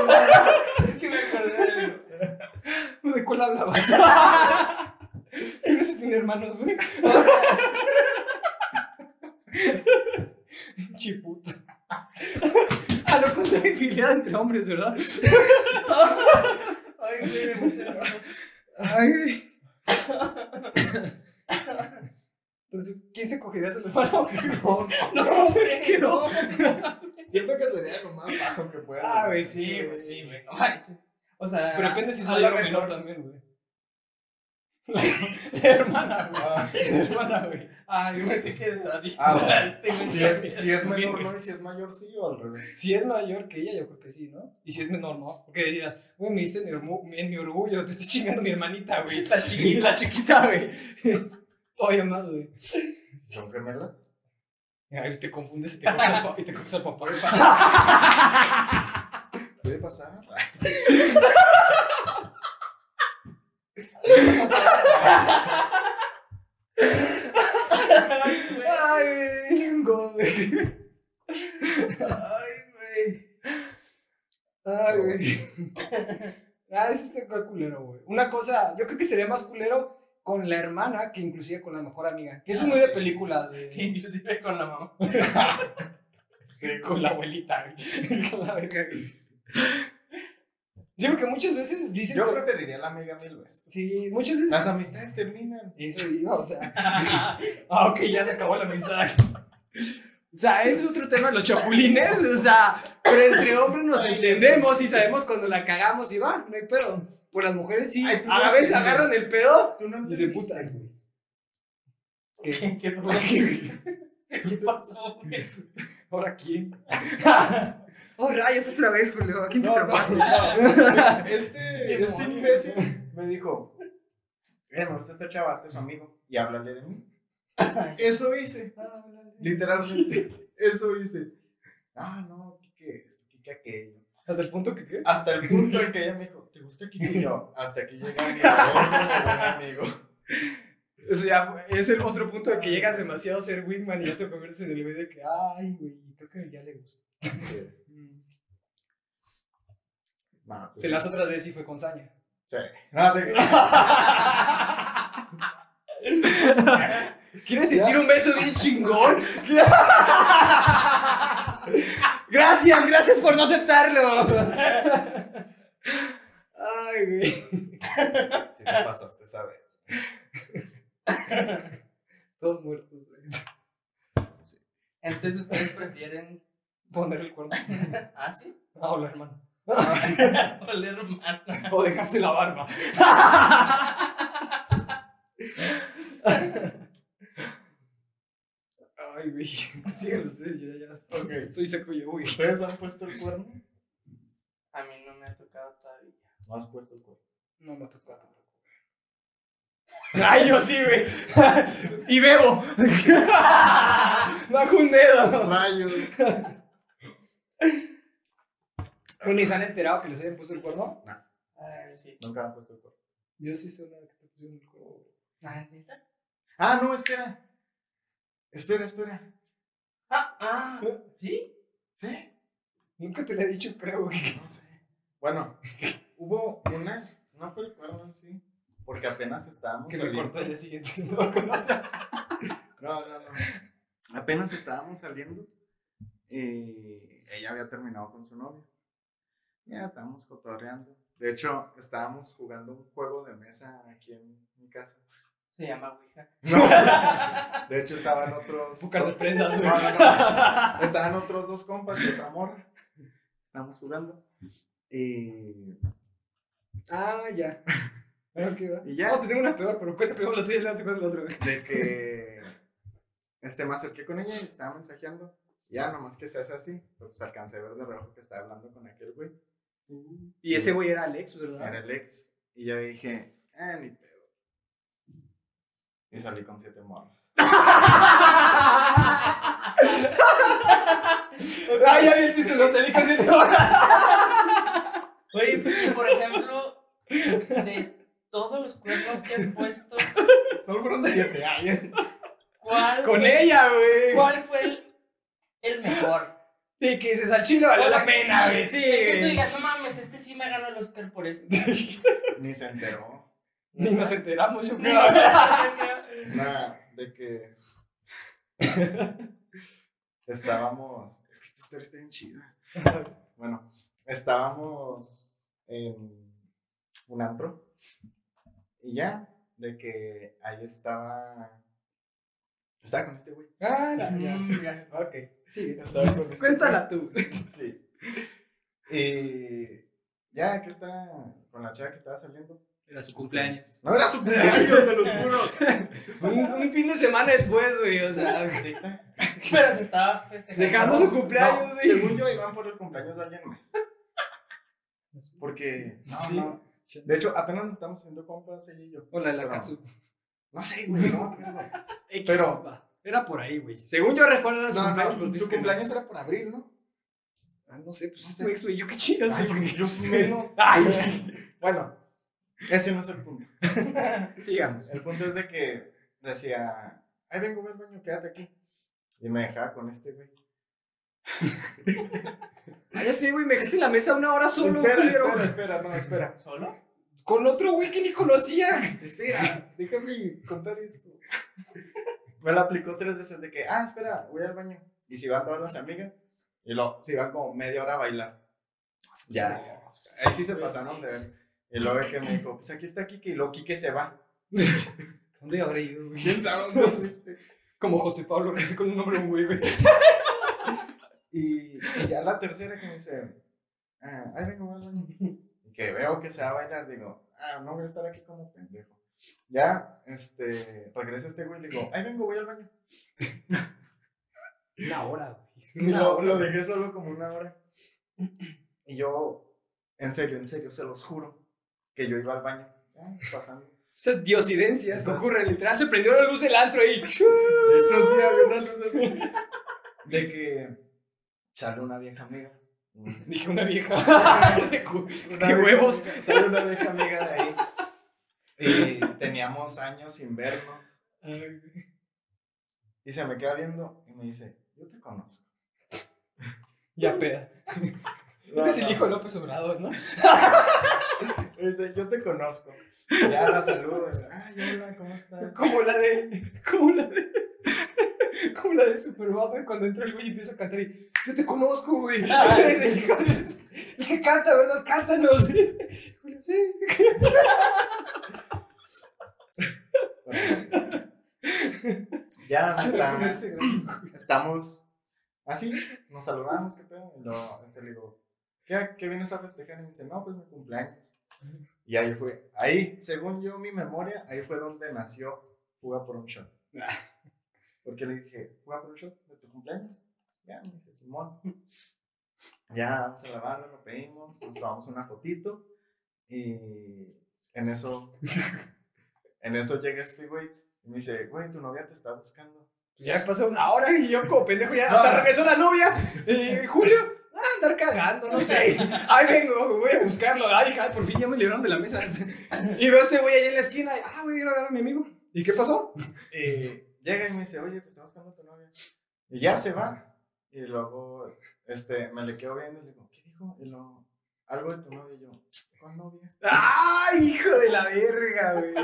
Es que me acordé de algo. ¿De cuál hablabas? Él no se tiene hermanos, güey. Chiputo. Ah, no conté infidelidad entre hombres, ¿verdad? Ay, güey, me emocionó. Ay, güey. Entonces, ¿quién se cogería a su hermano? No, No, hombre, ¿Qué no? Siento que sería lo más bajo que pueda. Ah, güey, Sí, sí, pues sí, güey, no manches. O sea, Pero depende si es a mayor o menor también, güey. La hermana, güey. Ah, hermana, güey. Ah, yo pensé que David. Ah, o sea, este güey si, sí es, si es Bien, menor, güey. no, y si es mayor, sí o al revés. Si es mayor que ella, yo creo que sí, ¿no? Y si es menor, no. Porque dirás, güey, me diste en mi, ormu- en mi orgullo, te estoy chingando mi hermanita, güey. La chiquita. La chiquita, güey. Todavía más, güey. ¿Son gemelas? Ay, te confundes y te coges y te coges al papá. Puede pasar. Puede pasar. Ay, güey. Ay, güey. güey. Ay, güey. Ay, güey. Ah, ese está culero, güey. Una cosa, yo creo que sería más culero con la hermana que inclusive con la mejor amiga. Que eso es muy de películas, güey. Inclusive con la mamá. Sí, Con la abuelita, güey. Con la verga. Sí, porque muchas veces dicen. Yo que- preferiría la amiga mil veces. Sí, muchas veces. Las amistades terminan. Eso iba, o sea. ah, ok, ya se acabó la amistad. O sea, ese es otro tema de los chapulines. O sea, pero entre hombres nos entendemos y sabemos cuando la cagamos y va, no hay pedo. Por las mujeres sí, Ay, a no la vez agarran el pedo Tú no y se entendiste. puta, güey. ¿Qué, qué pasó? ¿Qué pasó, güey? ¿Ahora quién? oh, rayos, otra vez, Julio. ¿A quién te No, no, no. Este, este imbécil me dijo, eh, me gusta esta chava, este es su amigo, y háblale de mí. Eso hice, literalmente, eso hice. Ah, no, Kike esto, Kike aquello. Hasta el punto que qué. Hasta el punto en que ella me dijo, ¿te gusta Kike? Y yo, hasta aquí llega mi amigo. O sea, fue- es el otro punto de que llegas demasiado a ser wingman y ya te conviertes en el güey de que, ay, güey, creo que ya le gusta. No, pues, De las otras veces sí fue con saña. Sí. No, te- ¿Quieres sentir un beso bien chingón? gracias, gracias por no aceptarlo. Ay, güey. Sí te pasaste esa vez. Todos muertos, güey. Entonces ustedes prefieren. Poner el cuerno. ¿Ah, sí? Ah, o la hermana. Oler mal. O dejarse la barba. Ay, güey. Sigan ustedes, yo ya. Ok. Estoy seco yo, güey. ¿Ustedes han puesto el cuerno? A mí no me ha tocado todavía. No has puesto el cuerno. No me ha tocado tampoco. Ay, yo sí, güey. y bebo. Bajo un dedo. Rayos. Pero ni se han enterado que les hayan puesto el cuerno. Ay, sí. Nunca han puesto el cuerno. Yo sí sé una que te pusieron el cuerno. Ah, ¿neta? Ah, no, espera. Espera, espera. Ah, ah, ¿sí? ¿Sí? Nunca te lo he dicho, creo, güey. No sé. Bueno, hubo una, no fue el cuerno sí, porque apenas estábamos Que me saliendo. cortó el día siguiente. No, no, no. Apenas estábamos saliendo y ella había terminado con su novio. Ya estábamos cotorreando. De hecho, estábamos jugando un juego de mesa aquí en mi casa. Se llama Ouija. No. De hecho, estaban otros. Pucar de prendas, güey. No, no, no. Estaban otros dos compas y otra morra. Estábamos jugando. Y. Ah, ya. Bueno, ¿qué va? Y ya. No, te tengo una peor, pero cuenta primero la tuya y luego te cuento la otra. de que este, me acerqué con ella y estaba mensajeando. Ya, nomás que se hace así. Pero pues alcancé a ver de reojo que estaba hablando con aquel güey. Y ese güey era Alex, ¿verdad? Era el ex. Y yo dije, ah, ni pedo. Y salí con siete morras. Ah, ya vi el título, salí con siete horas. Oye, y por ejemplo, de todos los cuernos que has puesto, Solo fueron siete años. ¿cuál, Con fue- ella, güey. ¿cuál fue el, el mejor? Sí, que dices al chile O sea, la pena, güey. Sí, Que tú digas, no mames, este sí me ganó el Oscar por esto. Ni se enteró. Ni nos enteramos, yo creo. Nada, de que. estábamos. Es que esta historia está bien chida. Bueno, estábamos en un antro. Y ya, de que ahí estaba. Estaba con este güey. Ah, ya, ya. Mm, ya. Ok, sí. Estaba con este Cuéntala tú. Sí. Y ya que está con la chava que estaba saliendo. Era su cumpleaños. No era su cumpleaños, se los juro. Un, un fin de semana después, güey, o sea. Sí. Pero se estaba festejando. Dejando su cumpleaños, No, güey. según yo iban por el cumpleaños de alguien más. Porque, no, Sí. no. De hecho, apenas nos estamos haciendo compas ella y yo. O la la Katsu. No sé, güey, no. X, Pero-. Era por ahí, güey. Según yo recuerdo era su No, cumpleaños, pero no, su que cumpleaños era por abril, ¿no? Ah, no sé, pues es sé. tu ex, güey. Yo qué chido sé, Ay, güey. yo menos. Ay, Bueno, ese no es el punto. sigamos. El punto es de que decía, ay, vengo, ve al baño, quédate aquí. Y me dejaba con este güey. Ah, ya sé, güey, me dejaste en la mesa una hora solo, espera, culero. espera, espera, no, espera. ¿Solo? Con otro güey que ni conocía. Espera, déjame contar esto. Me lo aplicó tres veces de que, ah, espera, voy al baño. Y se iban todas las amigas. Y luego se iban como media hora a bailar. Ya. Ahí sí se pasaron de ver. Y luego que me dijo, pues aquí está Kike. Y luego Kike se va. ¿Dónde habrá ido, güey? ¿Quién sabe dónde fuiste? Como José Pablo, que con un nombre muy güey. Y, y ya la tercera que me dice, ah, ahí vengo al baño. Que veo que se va a bailar, digo, ah, no voy a estar aquí como pendejo. Ya, este, regresa este güey y digo, ahí vengo, voy al baño. Una hora, güey. Una lo, hora. lo dejé solo como una hora. Y yo, en serio, en serio, se los juro, que yo iba al baño, ah, pasando. O sea, diosidencias que ocurren. Literal, se prendió la luz del antro ahí. De hecho, sí, había una luz así. De que sale una vieja amiga. Dije una vieja. Una ¡Qué vieja huevos! Sale una vieja amiga de ahí. Y teníamos años sin vernos. Y se me queda viendo y me dice, yo te conozco. Ya peda. No, Eres el hijo de López Obrador, ¿no? Me dice, yo te conozco. Ya la saludo. Ay, hola, ¿cómo estás? Como la de. Como la de. Como la de Superbad, cuando entra el güey y empieza a cantar y. Yo te conozco, güey. Y que canta, ¿verdad? Cántanos. Julio, sí. Ya está, estamos así, nos saludamos, ¿qué pedo? Y luego este, le digo, ¿qué, ¿qué vienes a festejar? Y me dice, no, pues mi cumpleaños. Y ahí fue, ahí, según yo, mi memoria, ahí fue donde nació Fuga por un Shot. Porque le dije, ¿Fuga por un Shot de tu cumpleaños? Ya, me dice, Simón. Ya, vamos a la barra, lo pedimos, nos tomamos una fotito y en eso, en eso llega este güey y me dice, güey, tu novia te está buscando. Ya pasó una hora y yo como pendejo ya No. hasta regresó la novia. Y Julio, ah, andar cagando, no sé. Ay, vengo, voy a buscarlo. Ay, hija, por fin ya me libraron de la mesa. Y veo a este güey ahí en la esquina. Y, ah, voy a ir a ver a mi amigo. ¿Y qué pasó? Y llega y me dice, oye, te está buscando tu novia. Y ya se va. Y luego, este, me le quedo viendo y le digo, ¿qué dijo? Y luego, algo de tu novia. Y yo, ¿cuál novia? ¡Ay, hijo de la verga, güey!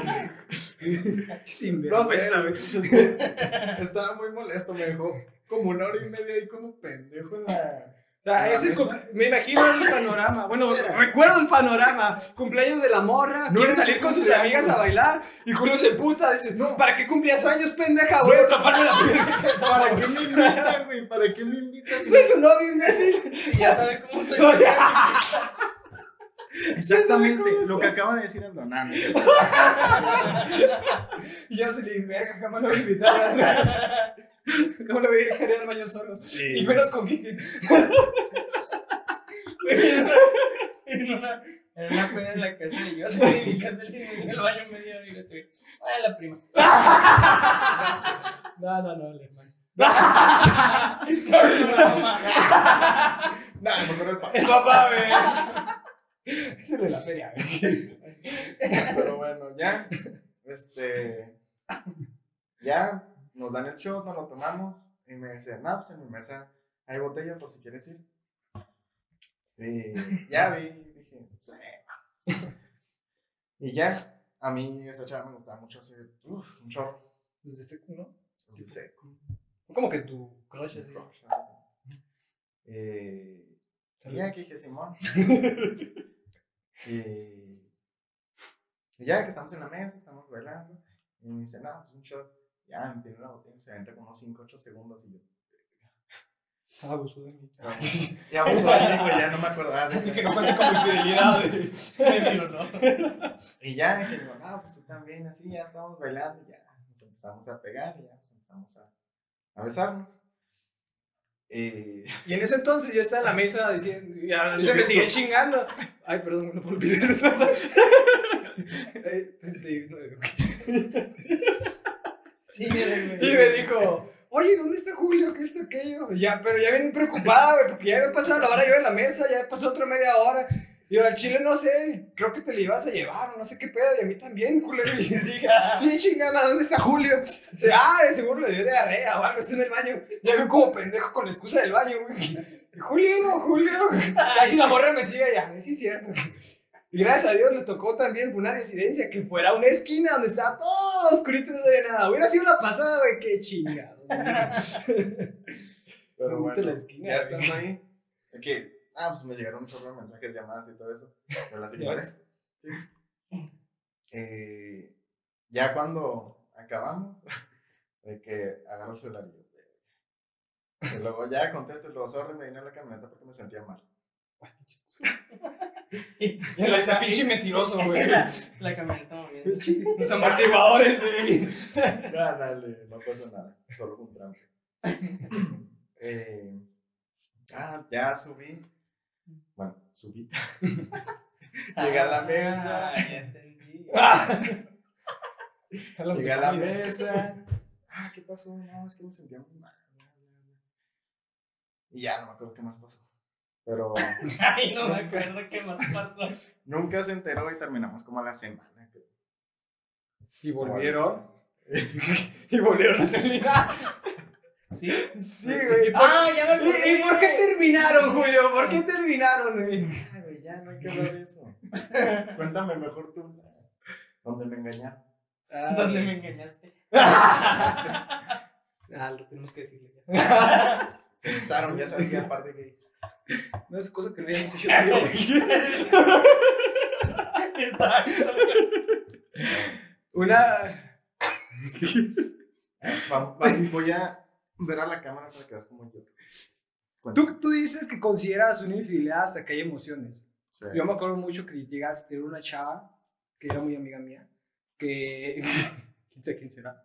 Sin No sé. Estaba muy molesto, me dejó como una hora y media ahí como pendejo en la... O sea, ¿La es el mesa? cum- me imagino el panorama. Bueno, recuerdo el panorama. Cumpleaños de la morra. No quiere salir con sus amigas a bailar. Y Julio se puta. Dice, no, ¿para qué cumplías años, pendeja? Voy a taparme la. ¿Para qué me invitas, güey? ¿Para qué me invitas? Soy su novio, imbécil. Si ya sabe cómo soy. O sea, Exactamente, ¿Cómo lo que acaba de decir el donante. y ya se le verga, jamás lo voy a invitar. ¿Cómo lo voy a dejar ir al baño solo? Sí. Y menos con Kike. en una, en una peda en la casa de yo, salí de mi casa y en el baño media hora y le estoy, ay, la prima. No, no, no. La mamá. Nah, mejor el papá. El papá, güey. Es el de la feria, güey. Pero bueno, ya. Este. Ya nos dan el shot, nos lo tomamos. Y me dice, no, pues en mi mesa hay botella por si quieres ir. Y ya vi, dije, sí. Y ya, a mí esa chava me gustaba mucho hacer, uff, un chorro. Desde seco, ¿no? de seco. Como que tu crush así. crush. Eh, y ya que dije, Simón. y, y ya que estamos en la mesa, estamos bailando. Y me dice, no, pues un shot. Ya, me tiene la botella, se avienta como 5, 8 segundos. Y yo, Ah, abusó de mí. ya abusó de mí, güey, ya no me acordaba. de Así que no cuenta como infidelidad. güey. ¿no? Y ya, que digo, no, pues tú también, así, ya estamos bailando. Ya nos empezamos a pegar ya nos empezamos a, a besarnos. Y Y en ese entonces yo estaba en la mesa diciendo, y a Sí, se me sigue chingando. Ay, perdón, no puedo olvidar eso. Sí, güey. Sí, me dijo, oye, ¿dónde está Julio? ¿Qué esto, aquello? Ya, pero ya bien preocupada, güey, porque ya había pasado la hora yo en la mesa, ya pasó otra media hora. Y yo, al chile no sé, creo que te le ibas a llevar, o no sé qué pedo, y a mí también, culero. Y dije, sí, chingada, ¿dónde está Julio? Dice, ah, de seguro le dio diarrea o algo, está en el baño. Ya veo como pendejo con la excusa del baño, güey. Julio, Julio. Casi la morra me sigue ya, sí, es cierto. Y gracias a Dios le tocó también una disidencia que fuera una esquina donde estaba todo oscurito y no había nada. Hubiera sido la pasada, güey, qué chingado. Pero bueno, la esquina, ya estando ahí, que Ah, pues me llegaron un chorro de mensajes, llamadas y todo eso. Pero las ignoré. Sí. Eh, ya cuando acabamos, de que agarro el celular y luego ya contesto y luego, sorry, me vine a la camioneta porque me sentía mal. Y Y ese pinche mentiroso, güey. La, la camioneta moviendo. Los amortiguadores, güey. No, dale, no pasó nada, solo un trampo. Eh, ah, ya subí. Bueno, subí. Llegué a la mesa. Ah, ya entendí. Llegué a la mesa. Ah, ¿qué pasó? No, es que me sentía muy mal. Y ya no me acuerdo qué más pasó. Pero Ay, no me acuerdo qué más pasó. nunca se enteró y terminamos como a la semana. Y volvieron. y volvieron a terminar. ¿Sí? Sí, güey. ¿Y por, Ah, ya me ¿Y, y por qué terminaron, Julio? ¿Por qué terminaron, güey? Ay, güey, ya no hay que hablar de eso. Cuéntame mejor tú. ¿Dónde me engañaron? ¿Dónde me engañaste? Ah, lo tenemos que decirle ya. Se besaron, ya sabía, par de gays. No es cosa que no hayamos hecho. Exacto. Una. Va- va- voy a ver a la cámara para que veas como yo. Tú, tú dices que consideras una infidelidad hasta que hay emociones. Sí. Yo me acuerdo mucho que llegaste a tener una chava que era muy amiga mía. Que. ¿Quién sabe quién será?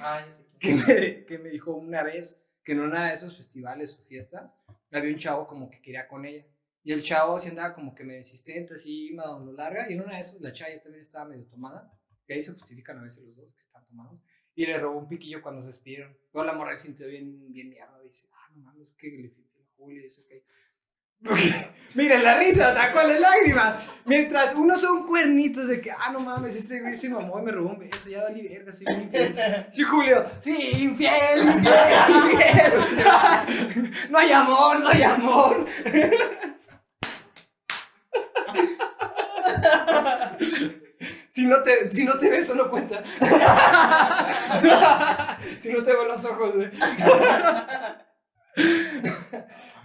Ah, ya sé que quién. me, que me dijo una vez que en una de esos festivales o fiestas había un chavo como que quería con ella. Y el chavo sí andaba como que medio insistente, así, lo larga. Y en una de esas la chava ya también estaba medio tomada. Que ahí se justifican a veces los dos que están tomados. Y le robó un piquillo cuando se despidieron. Luego la morra se sintió bien, bien mierda. Dice, ah, no mames, que le filtré a Julio y eso que. Miren la risa, sacó las lágrimas. Mientras unos son cuernitos de que, ah, no mames, este güey se mamó y me robó un beso, ya valí verga, soy un infiel. Sí, Julio, sí, infiel, infiel, infiel. No hay amor, no hay amor. Si no te, si no te beso, no cuenta. si no te veo los ojos, güey.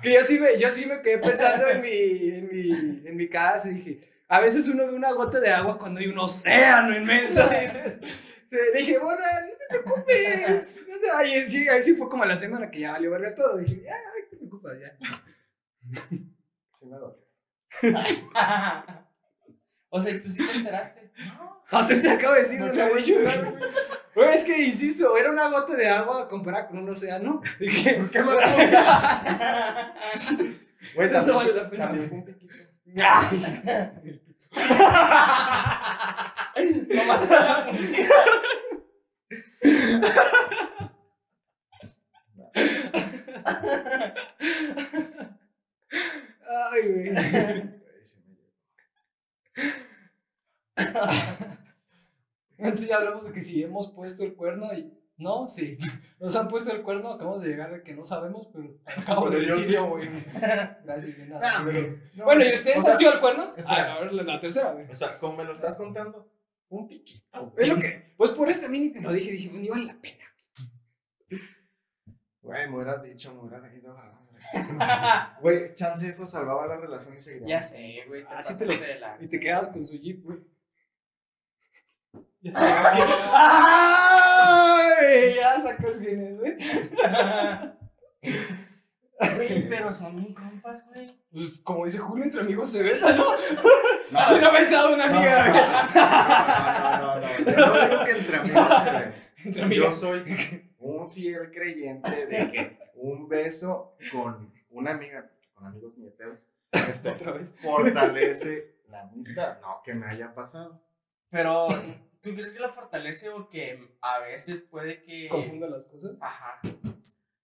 Que yo sí me, yo sí me quedé pensando en mi, en mi, en mi casa y dije, a veces uno ve una gota de agua cuando hay un océano inmenso, dices. Dije, borra, no te preocupes. Ahí sí, ahí sí fue como la semana que ya valió verga todo. Dije, ya, no te preocupes, ya. Sí me dolió. o sea, ¿tú sí te enteraste? No. Hasta te acabo de decir, no acabo he de dicho. Güey. Güey, es que insisto, era una gota de agua comparada con un océano. Dije, ¿Por qué me Güey, Eso también, vale la pena. también fue un piquito. Nomás Ay, güey. Güey, sí me llegó. Antes ya hablamos de que si hemos puesto el cuerno y. No, sí. Nos han puesto el cuerno, acabamos de llegar a que no sabemos, pero acabo de decirlo, sí. güey. Gracias, de nada. Ah, pero- no, bueno, ¿y ustedes o sea, han sido el cuerno? espera. Ah, a ver, la, la tercera, güey. O sea, como me lo estás contando, un piquito. Es lo que. Pues por eso a mí ni te lo dije, dije, ni vale la pena. Güey, me hubieras dicho, me hubiera ido a Güey, chance eso salvaba la relación y seguiría. Ya sé, güey. Así te lo- de la- Y te quedas con su jeep, güey. Ya. ¡Ay! Ya sacas bienes, güey. Güey, pero son bien compas, güey. Pues como dice Julio, entre amigos se besan, ¿no? No, ¿Quién no besado una no, amiga, güey? no, no, no, no, no. Yo no digo que entre amigos, güey. Entre Yo amigas. soy un fiel creyente de que un beso con una amiga, con amigos ni este, Otra vez. fortalece la amistad. No, que me haya pasado. Pero, ¿tú crees que la fortalece o que a veces puede que. Confunda las cosas. Ajá.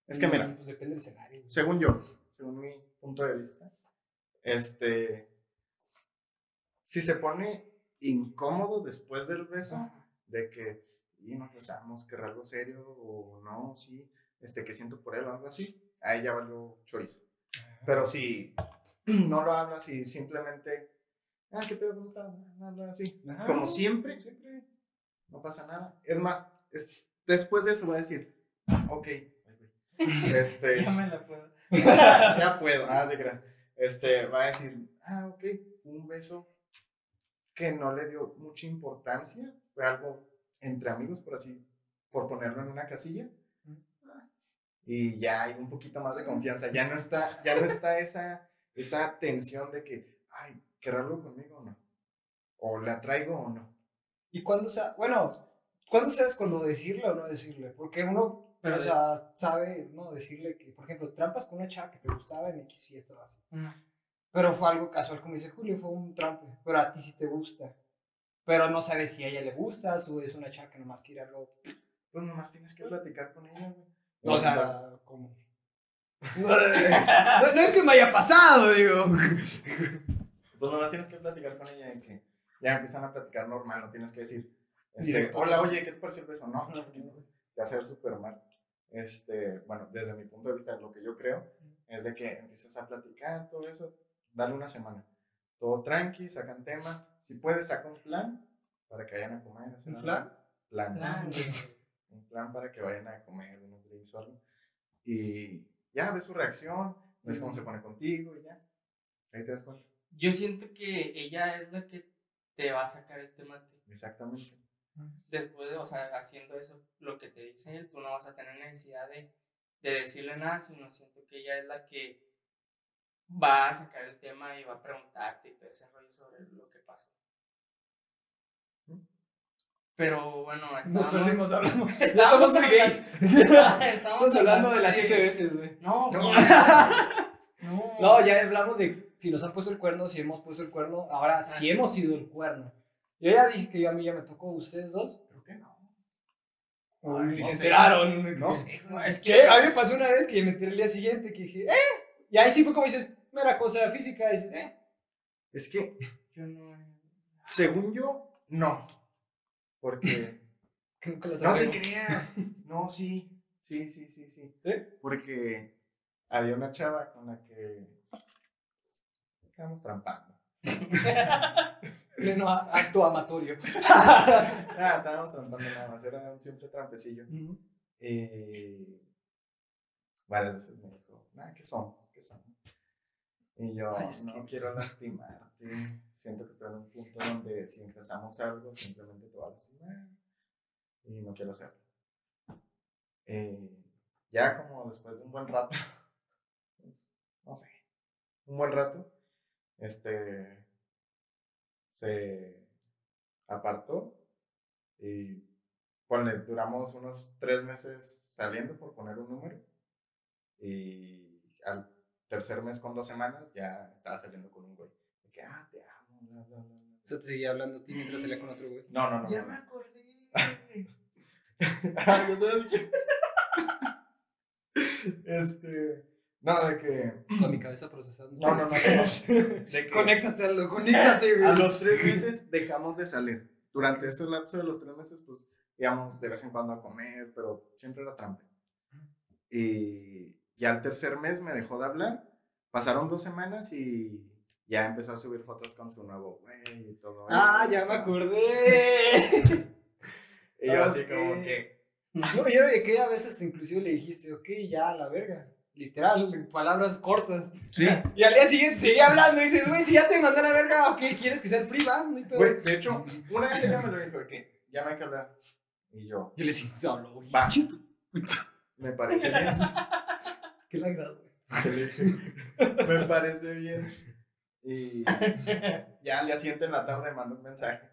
Es que mira, Mm, Pues depende del escenario. según yo, según mi punto de vista, este, si se pone incómodo después del beso, de que y nos besamos, que algo serio o no, sí, este, que siento por él o algo así, ahí ya valió chorizo. Pero si no lo hablas y simplemente, ah, qué pedo, ¿cómo estás? Ah, ah, así, Ajá. como siempre, siempre, no pasa nada. Es más, es- después de eso voy a decir, ok, este, Ya me la puedo. ya puedo, nada de crean. este, va a decir, ah, ok, un beso que no le dio mucha importancia, fue algo entre amigos, por así, por ponerlo en una casilla. Y ya hay un poquito más de confianza, ya no está, ya no está esa, esa tensión de que, ay, ¿querrá conmigo o no? ¿O la traigo o no? ¿Y cuándo, sea, bueno, cuándo sabes cuando decirle o no decirle? Porque uno, pero, o sea, sabe, ¿no? Decirle que, por ejemplo, trampas con una chava que te gustaba en X fiesta o así. Pero fue algo casual, como dice Julio, fue un trampe. Pero a ti sí te gusta. Pero no sabes si a ella le gusta o es una chava que nomás quiere algo. Pues nomás tienes que platicar con ella, güey. O sea, como. No, es que me haya pasado, digo. Pues nomás tienes que platicar con ella y que ya empiezan a platicar normal, no tienes que decir, este, hola, oye, ¿qué te pareció el beso? No, no, te va a hacer súper mal. Este, bueno, desde mi punto de vista, lo que yo creo es de que empiezas a platicar todo eso, dale una semana. Todo tranqui, sacan tema. Si puedes, saca un plan para que vayan a comer. ¿Un plan? Plan. un plan para que vayan a comer unos drinks o algo. Y ya ves su reacción, ves cómo se pone contigo y ya. Ahí te das cuenta. Yo siento que ella es la que te va a sacar el tema Exactamente. Después, de, o sea, haciendo eso, lo que te dice él, tú no vas a tener necesidad de, de decirle nada, sino siento que ella es la que va a sacar el tema y va a preguntarte y todo ese rollo sobre lo que pasó. Pero bueno, estamos... Nos perdimos, hablamos. Estamos, estamos, estamos hablando de las siete veces, güey. No, no. no. ya hablamos de si nos han puesto el cuerno, si hemos puesto el cuerno. Ahora, si ah. hemos sido el cuerno. Yo ya dije que yo a mí ya me tocó, ¿ustedes dos? Creo que no. Ay, se enteraron. No sé. Es que a mí me pasó una vez que me enteré el día siguiente que dije, ¡eh! Y ahí sí fue como dices, mera cosa física. Y dices, ¡eh! Es que, yo no. Según yo, no. Porque. no te creas. No, sí. Sí, sí, sí, sí. ¿Eh? Porque había una chava con la que estábamos trampando. Pleno acto amatorio. ah, estábamos trampando nada más, era un simple trampecillo. Y varias veces me dijo, nada, ¿qué somos? ¿Qué somos? Y yo, no quiero lastimarte. Siento que estoy en un punto donde si empezamos algo, simplemente te va a lastimar. Y no quiero hacerlo. Eh, ya como después de un buen rato, pues, no sé, un buen rato, este, se apartó y ponle, duramos unos tres meses saliendo por poner un número y al tercer mes con dos semanas ya estaba saliendo con un güey. De que, ah, te amo, bla, bla, bla. O sea, te seguía hablando a ti mientras salía con otro güey. No, no, no. Ya me acordé. ah, ya sabes que. este. No, de que. Con mi cabeza procesando. No, no, no. De que... Conéctate, Aldo, conéctate, güey. A los tres meses dejamos de salir. Durante ese lapso de los tres meses, pues íbamos de vez en cuando a comer, pero siempre era trampa. Y ya al tercer mes me dejó de hablar. Pasaron dos semanas y ya empezó a subir fotos con su nuevo güey y todo. Ah, ya me acordé. y yo así como que. No, yo de que a veces inclusive le dijiste, ok, ya, la verga. Literal, palabras cortas. Sí. Y al día siguiente seguía hablando y dices, güey, si ya te mandé a la verga, ¿o qué? ¿Quieres que sea el free, va? Güey, de hecho, una vez ella me lo dijo, que ya no hay que hablar. Y yo. Yo le dije, hablo, güey. Va. Me parece bien. ¿Qué le agrado, güey? me parece bien. Y ya al día siguiente en la tarde mandó un mensaje.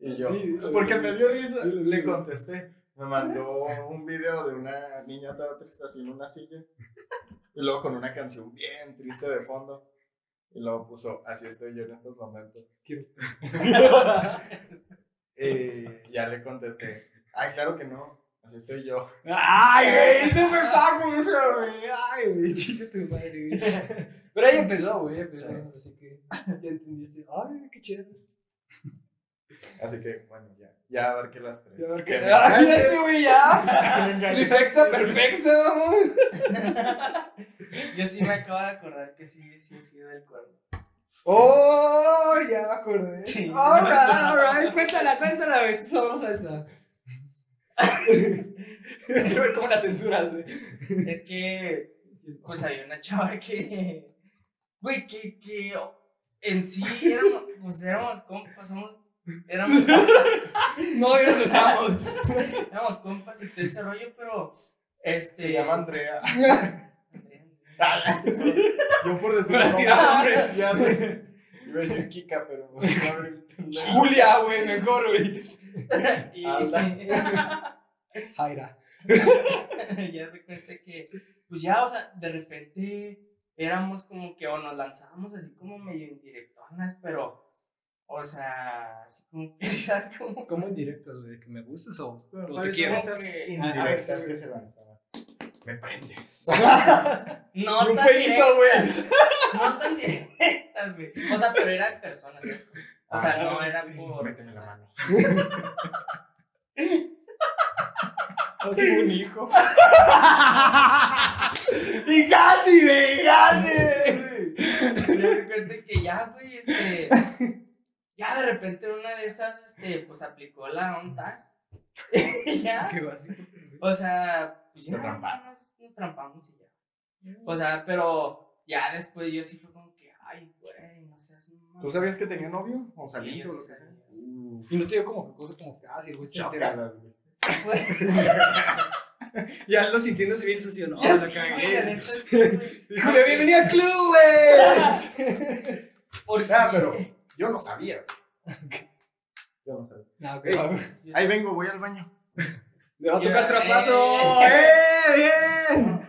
Y yo, porque me dio risa, le contesté me mandó un video de una niña toda triste así en una silla. Y luego con una canción bien triste de fondo. Y luego puso, así estoy yo en estos momentos. y ya le contesté, ay, claro que no, así estoy yo. Ay, güey, súper saco eso, güey. Ay, güey, chica tu madre, güey. Pero ahí empezó, güey, empezó. Así que ya entendiste. Ay, qué chido. Así que, bueno, ya. Ya abarqué las tres. Ya abarqué. ¡Ah, este güey ya! Perfecto, perfecto. Yo sí me acabo de acordar que sí, sí sido del cuerno. ¡Oh! Ya me acordé. Sí. Alright, alright. Cuéntala, cuéntala, güey. Vamos a esta. Quiero ver cómo la censuras, güey. Es que, pues había una chava que Güey, que, que en sí éramos, pues éramos compas, somos, éramos No, ya lo sabemos. éramos compas y todo ese rollo, pero este. Se llama Andrea. Yo por decir Para tirar ya sé. Iba a decir Kika, pero. Julia, güey, mejor, güey. y. Jaira. ya se cuenta que, pues ya, o sea, de repente éramos como que, o nos lanzábamos así como medio indirectonas, pero, o sea, así como que, ¿sabes? Como, ¿Cómo en directos, güey? ¿Que me gustas o, o te quiero? Indirectas que se lanzaba. Me prendes. no un tan feíto, güey. no tan directas, güey. O sea, pero eran personas, ¿sabes? O sea, no era por... Méteme la mano. Así un hijo. y casi, güey, casi. Ya se cuenta que ya, güey, este. Ya de repente una de esas, este, pues aplicó la ONTAS. ya. Qué básico. O sea, pues Se ya. Nos, nos trampamos y ya. O sea, pero ya después yo sí fue como que, ay, güey, no seas mamón. ¿Tú sabías que tenía novio? ¿O Sí, saliendo? yo sí. Uh, Y no te dio como que cosas como que, ah, sí, el güey se entera. Ya lo sintiéndose bien sucio, no, Ya la sí, cagué. Híjole, bienvenido al club, güey. Ah, pero yo no sabía. Yo no sabía. No, ok, Ey. va. Ahí vengo, voy al baño. Me va a tocar traspaso. eh. ¡Eh, bien!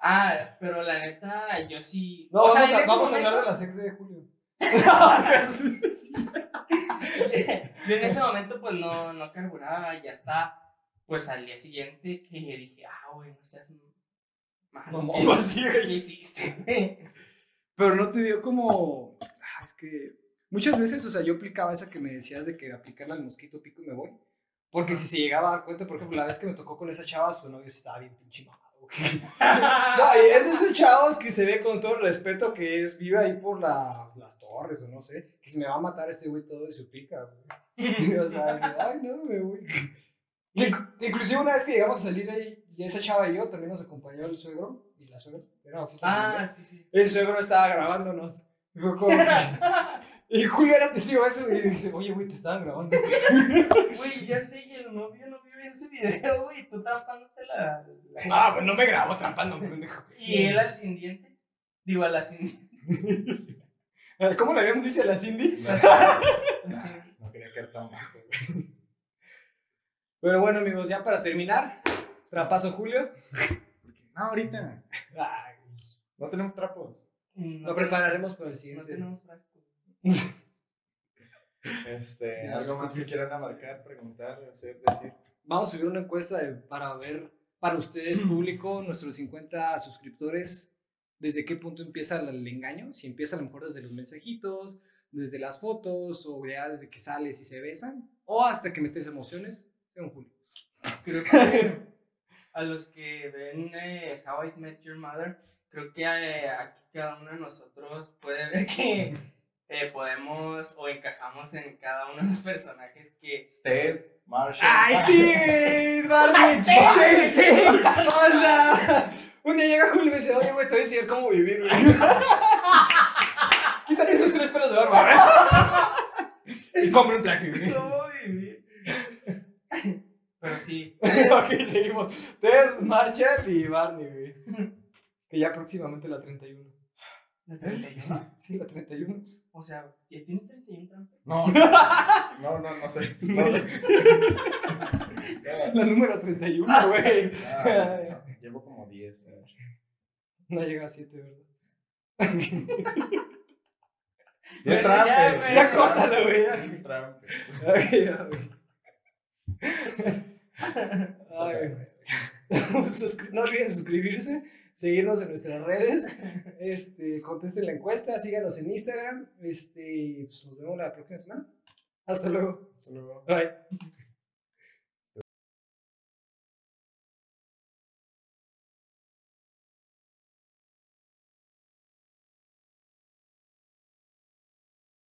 Ah, pero la neta, yo sí. No, o sea, vamos, a, vamos a hablar de las ex de Julio. Yo en ese momento, pues no, no carburaba y ya está. Pues al día siguiente que dije, ah, güey, no seas mal. Mamón, ¿Qué, así, güey. ¿Qué hiciste? Pero no te dio como. Es que. Muchas veces, o sea, yo aplicaba esa que me decías de que aplicarla al mosquito pico y me voy. Porque si se llegaba a dar cuenta, por ejemplo, la vez que me tocó con esa chava, su novio estaba bien pinche mamado. No, es de esos chavos que se ve con todo el respeto que es, vive ahí por la, las torres o no sé, que se me va a matar este güey todo y suplica, güey. O sea, ay, no, me voy. Inc- Inclusive una vez que llegamos a salir de ahí, y esa chava y yo también nos acompañó el suegro y la suegra. Era ah, sí, sí. El suegro estaba grabándonos. Y fue como- Y Julio era testigo de eso y dice, oye, güey, te estaban grabando. Güey, ya sé, y el novio no vio ese video, güey, tú trampándote la. la- Ah, pues no me grabó trampando, pendejo. Y él al sin diente. Digo, a la sin ¿Cómo le habíamos dicho a la Cindy? No, Sí. no quería caer tan bajo, güey. Pero bueno, amigos, ya para terminar, trapazo Julio. No, ahorita. Ay, No tenemos trapos. No lo prepararemos para el No siguiente. tenemos frasco. Este, algo más que quieran abarcar, preguntar, hacer, decir. Vamos a subir una encuesta de- para ver, para ustedes, público, nuestros 50 suscriptores, desde qué punto empieza el, el engaño. Si empieza a lo mejor desde los mensajitos, desde las fotos, o ya desde que sales y se besan, o hasta que metes emociones. Según Julio. Creo que a los que ven eh, How I Met Your Mother, creo que eh, aquí cada uno de nosotros puede ver que eh, podemos o encajamos en cada uno de los personajes que... Ted, Marshall. ¡Ay, sí! ¡Barney! ¡Sí, sí! O sea, un día llega Julio y me dice, oye, güey, te voy a enseñar cómo vivir, güey. Quítate esos tres pelos de barba. y compra un traje, güey. ¿Cómo vivir? Pero sí, ok, seguimos. Ted, Marshall y Barney, güey. Que ya próximamente la 31. la 31. Sí, la 31. O sea, ¿ya tienes 31 trampas? No, no, no, no sé. No sé. La número 31, güey. Ah, llevo como 10. eh. No llega a 7, ¿verdad? 10 Bueno, trampes. ya. Ya córtalo, güey, ya. 10 trampes. Ay, ya, güey. Ay, Suscri- no olviden suscribirse, seguirnos en nuestras redes, este, contesten la encuesta, síganos en Instagram, este, pues nos vemos la próxima semana. Hasta luego. Hasta luego. Bye.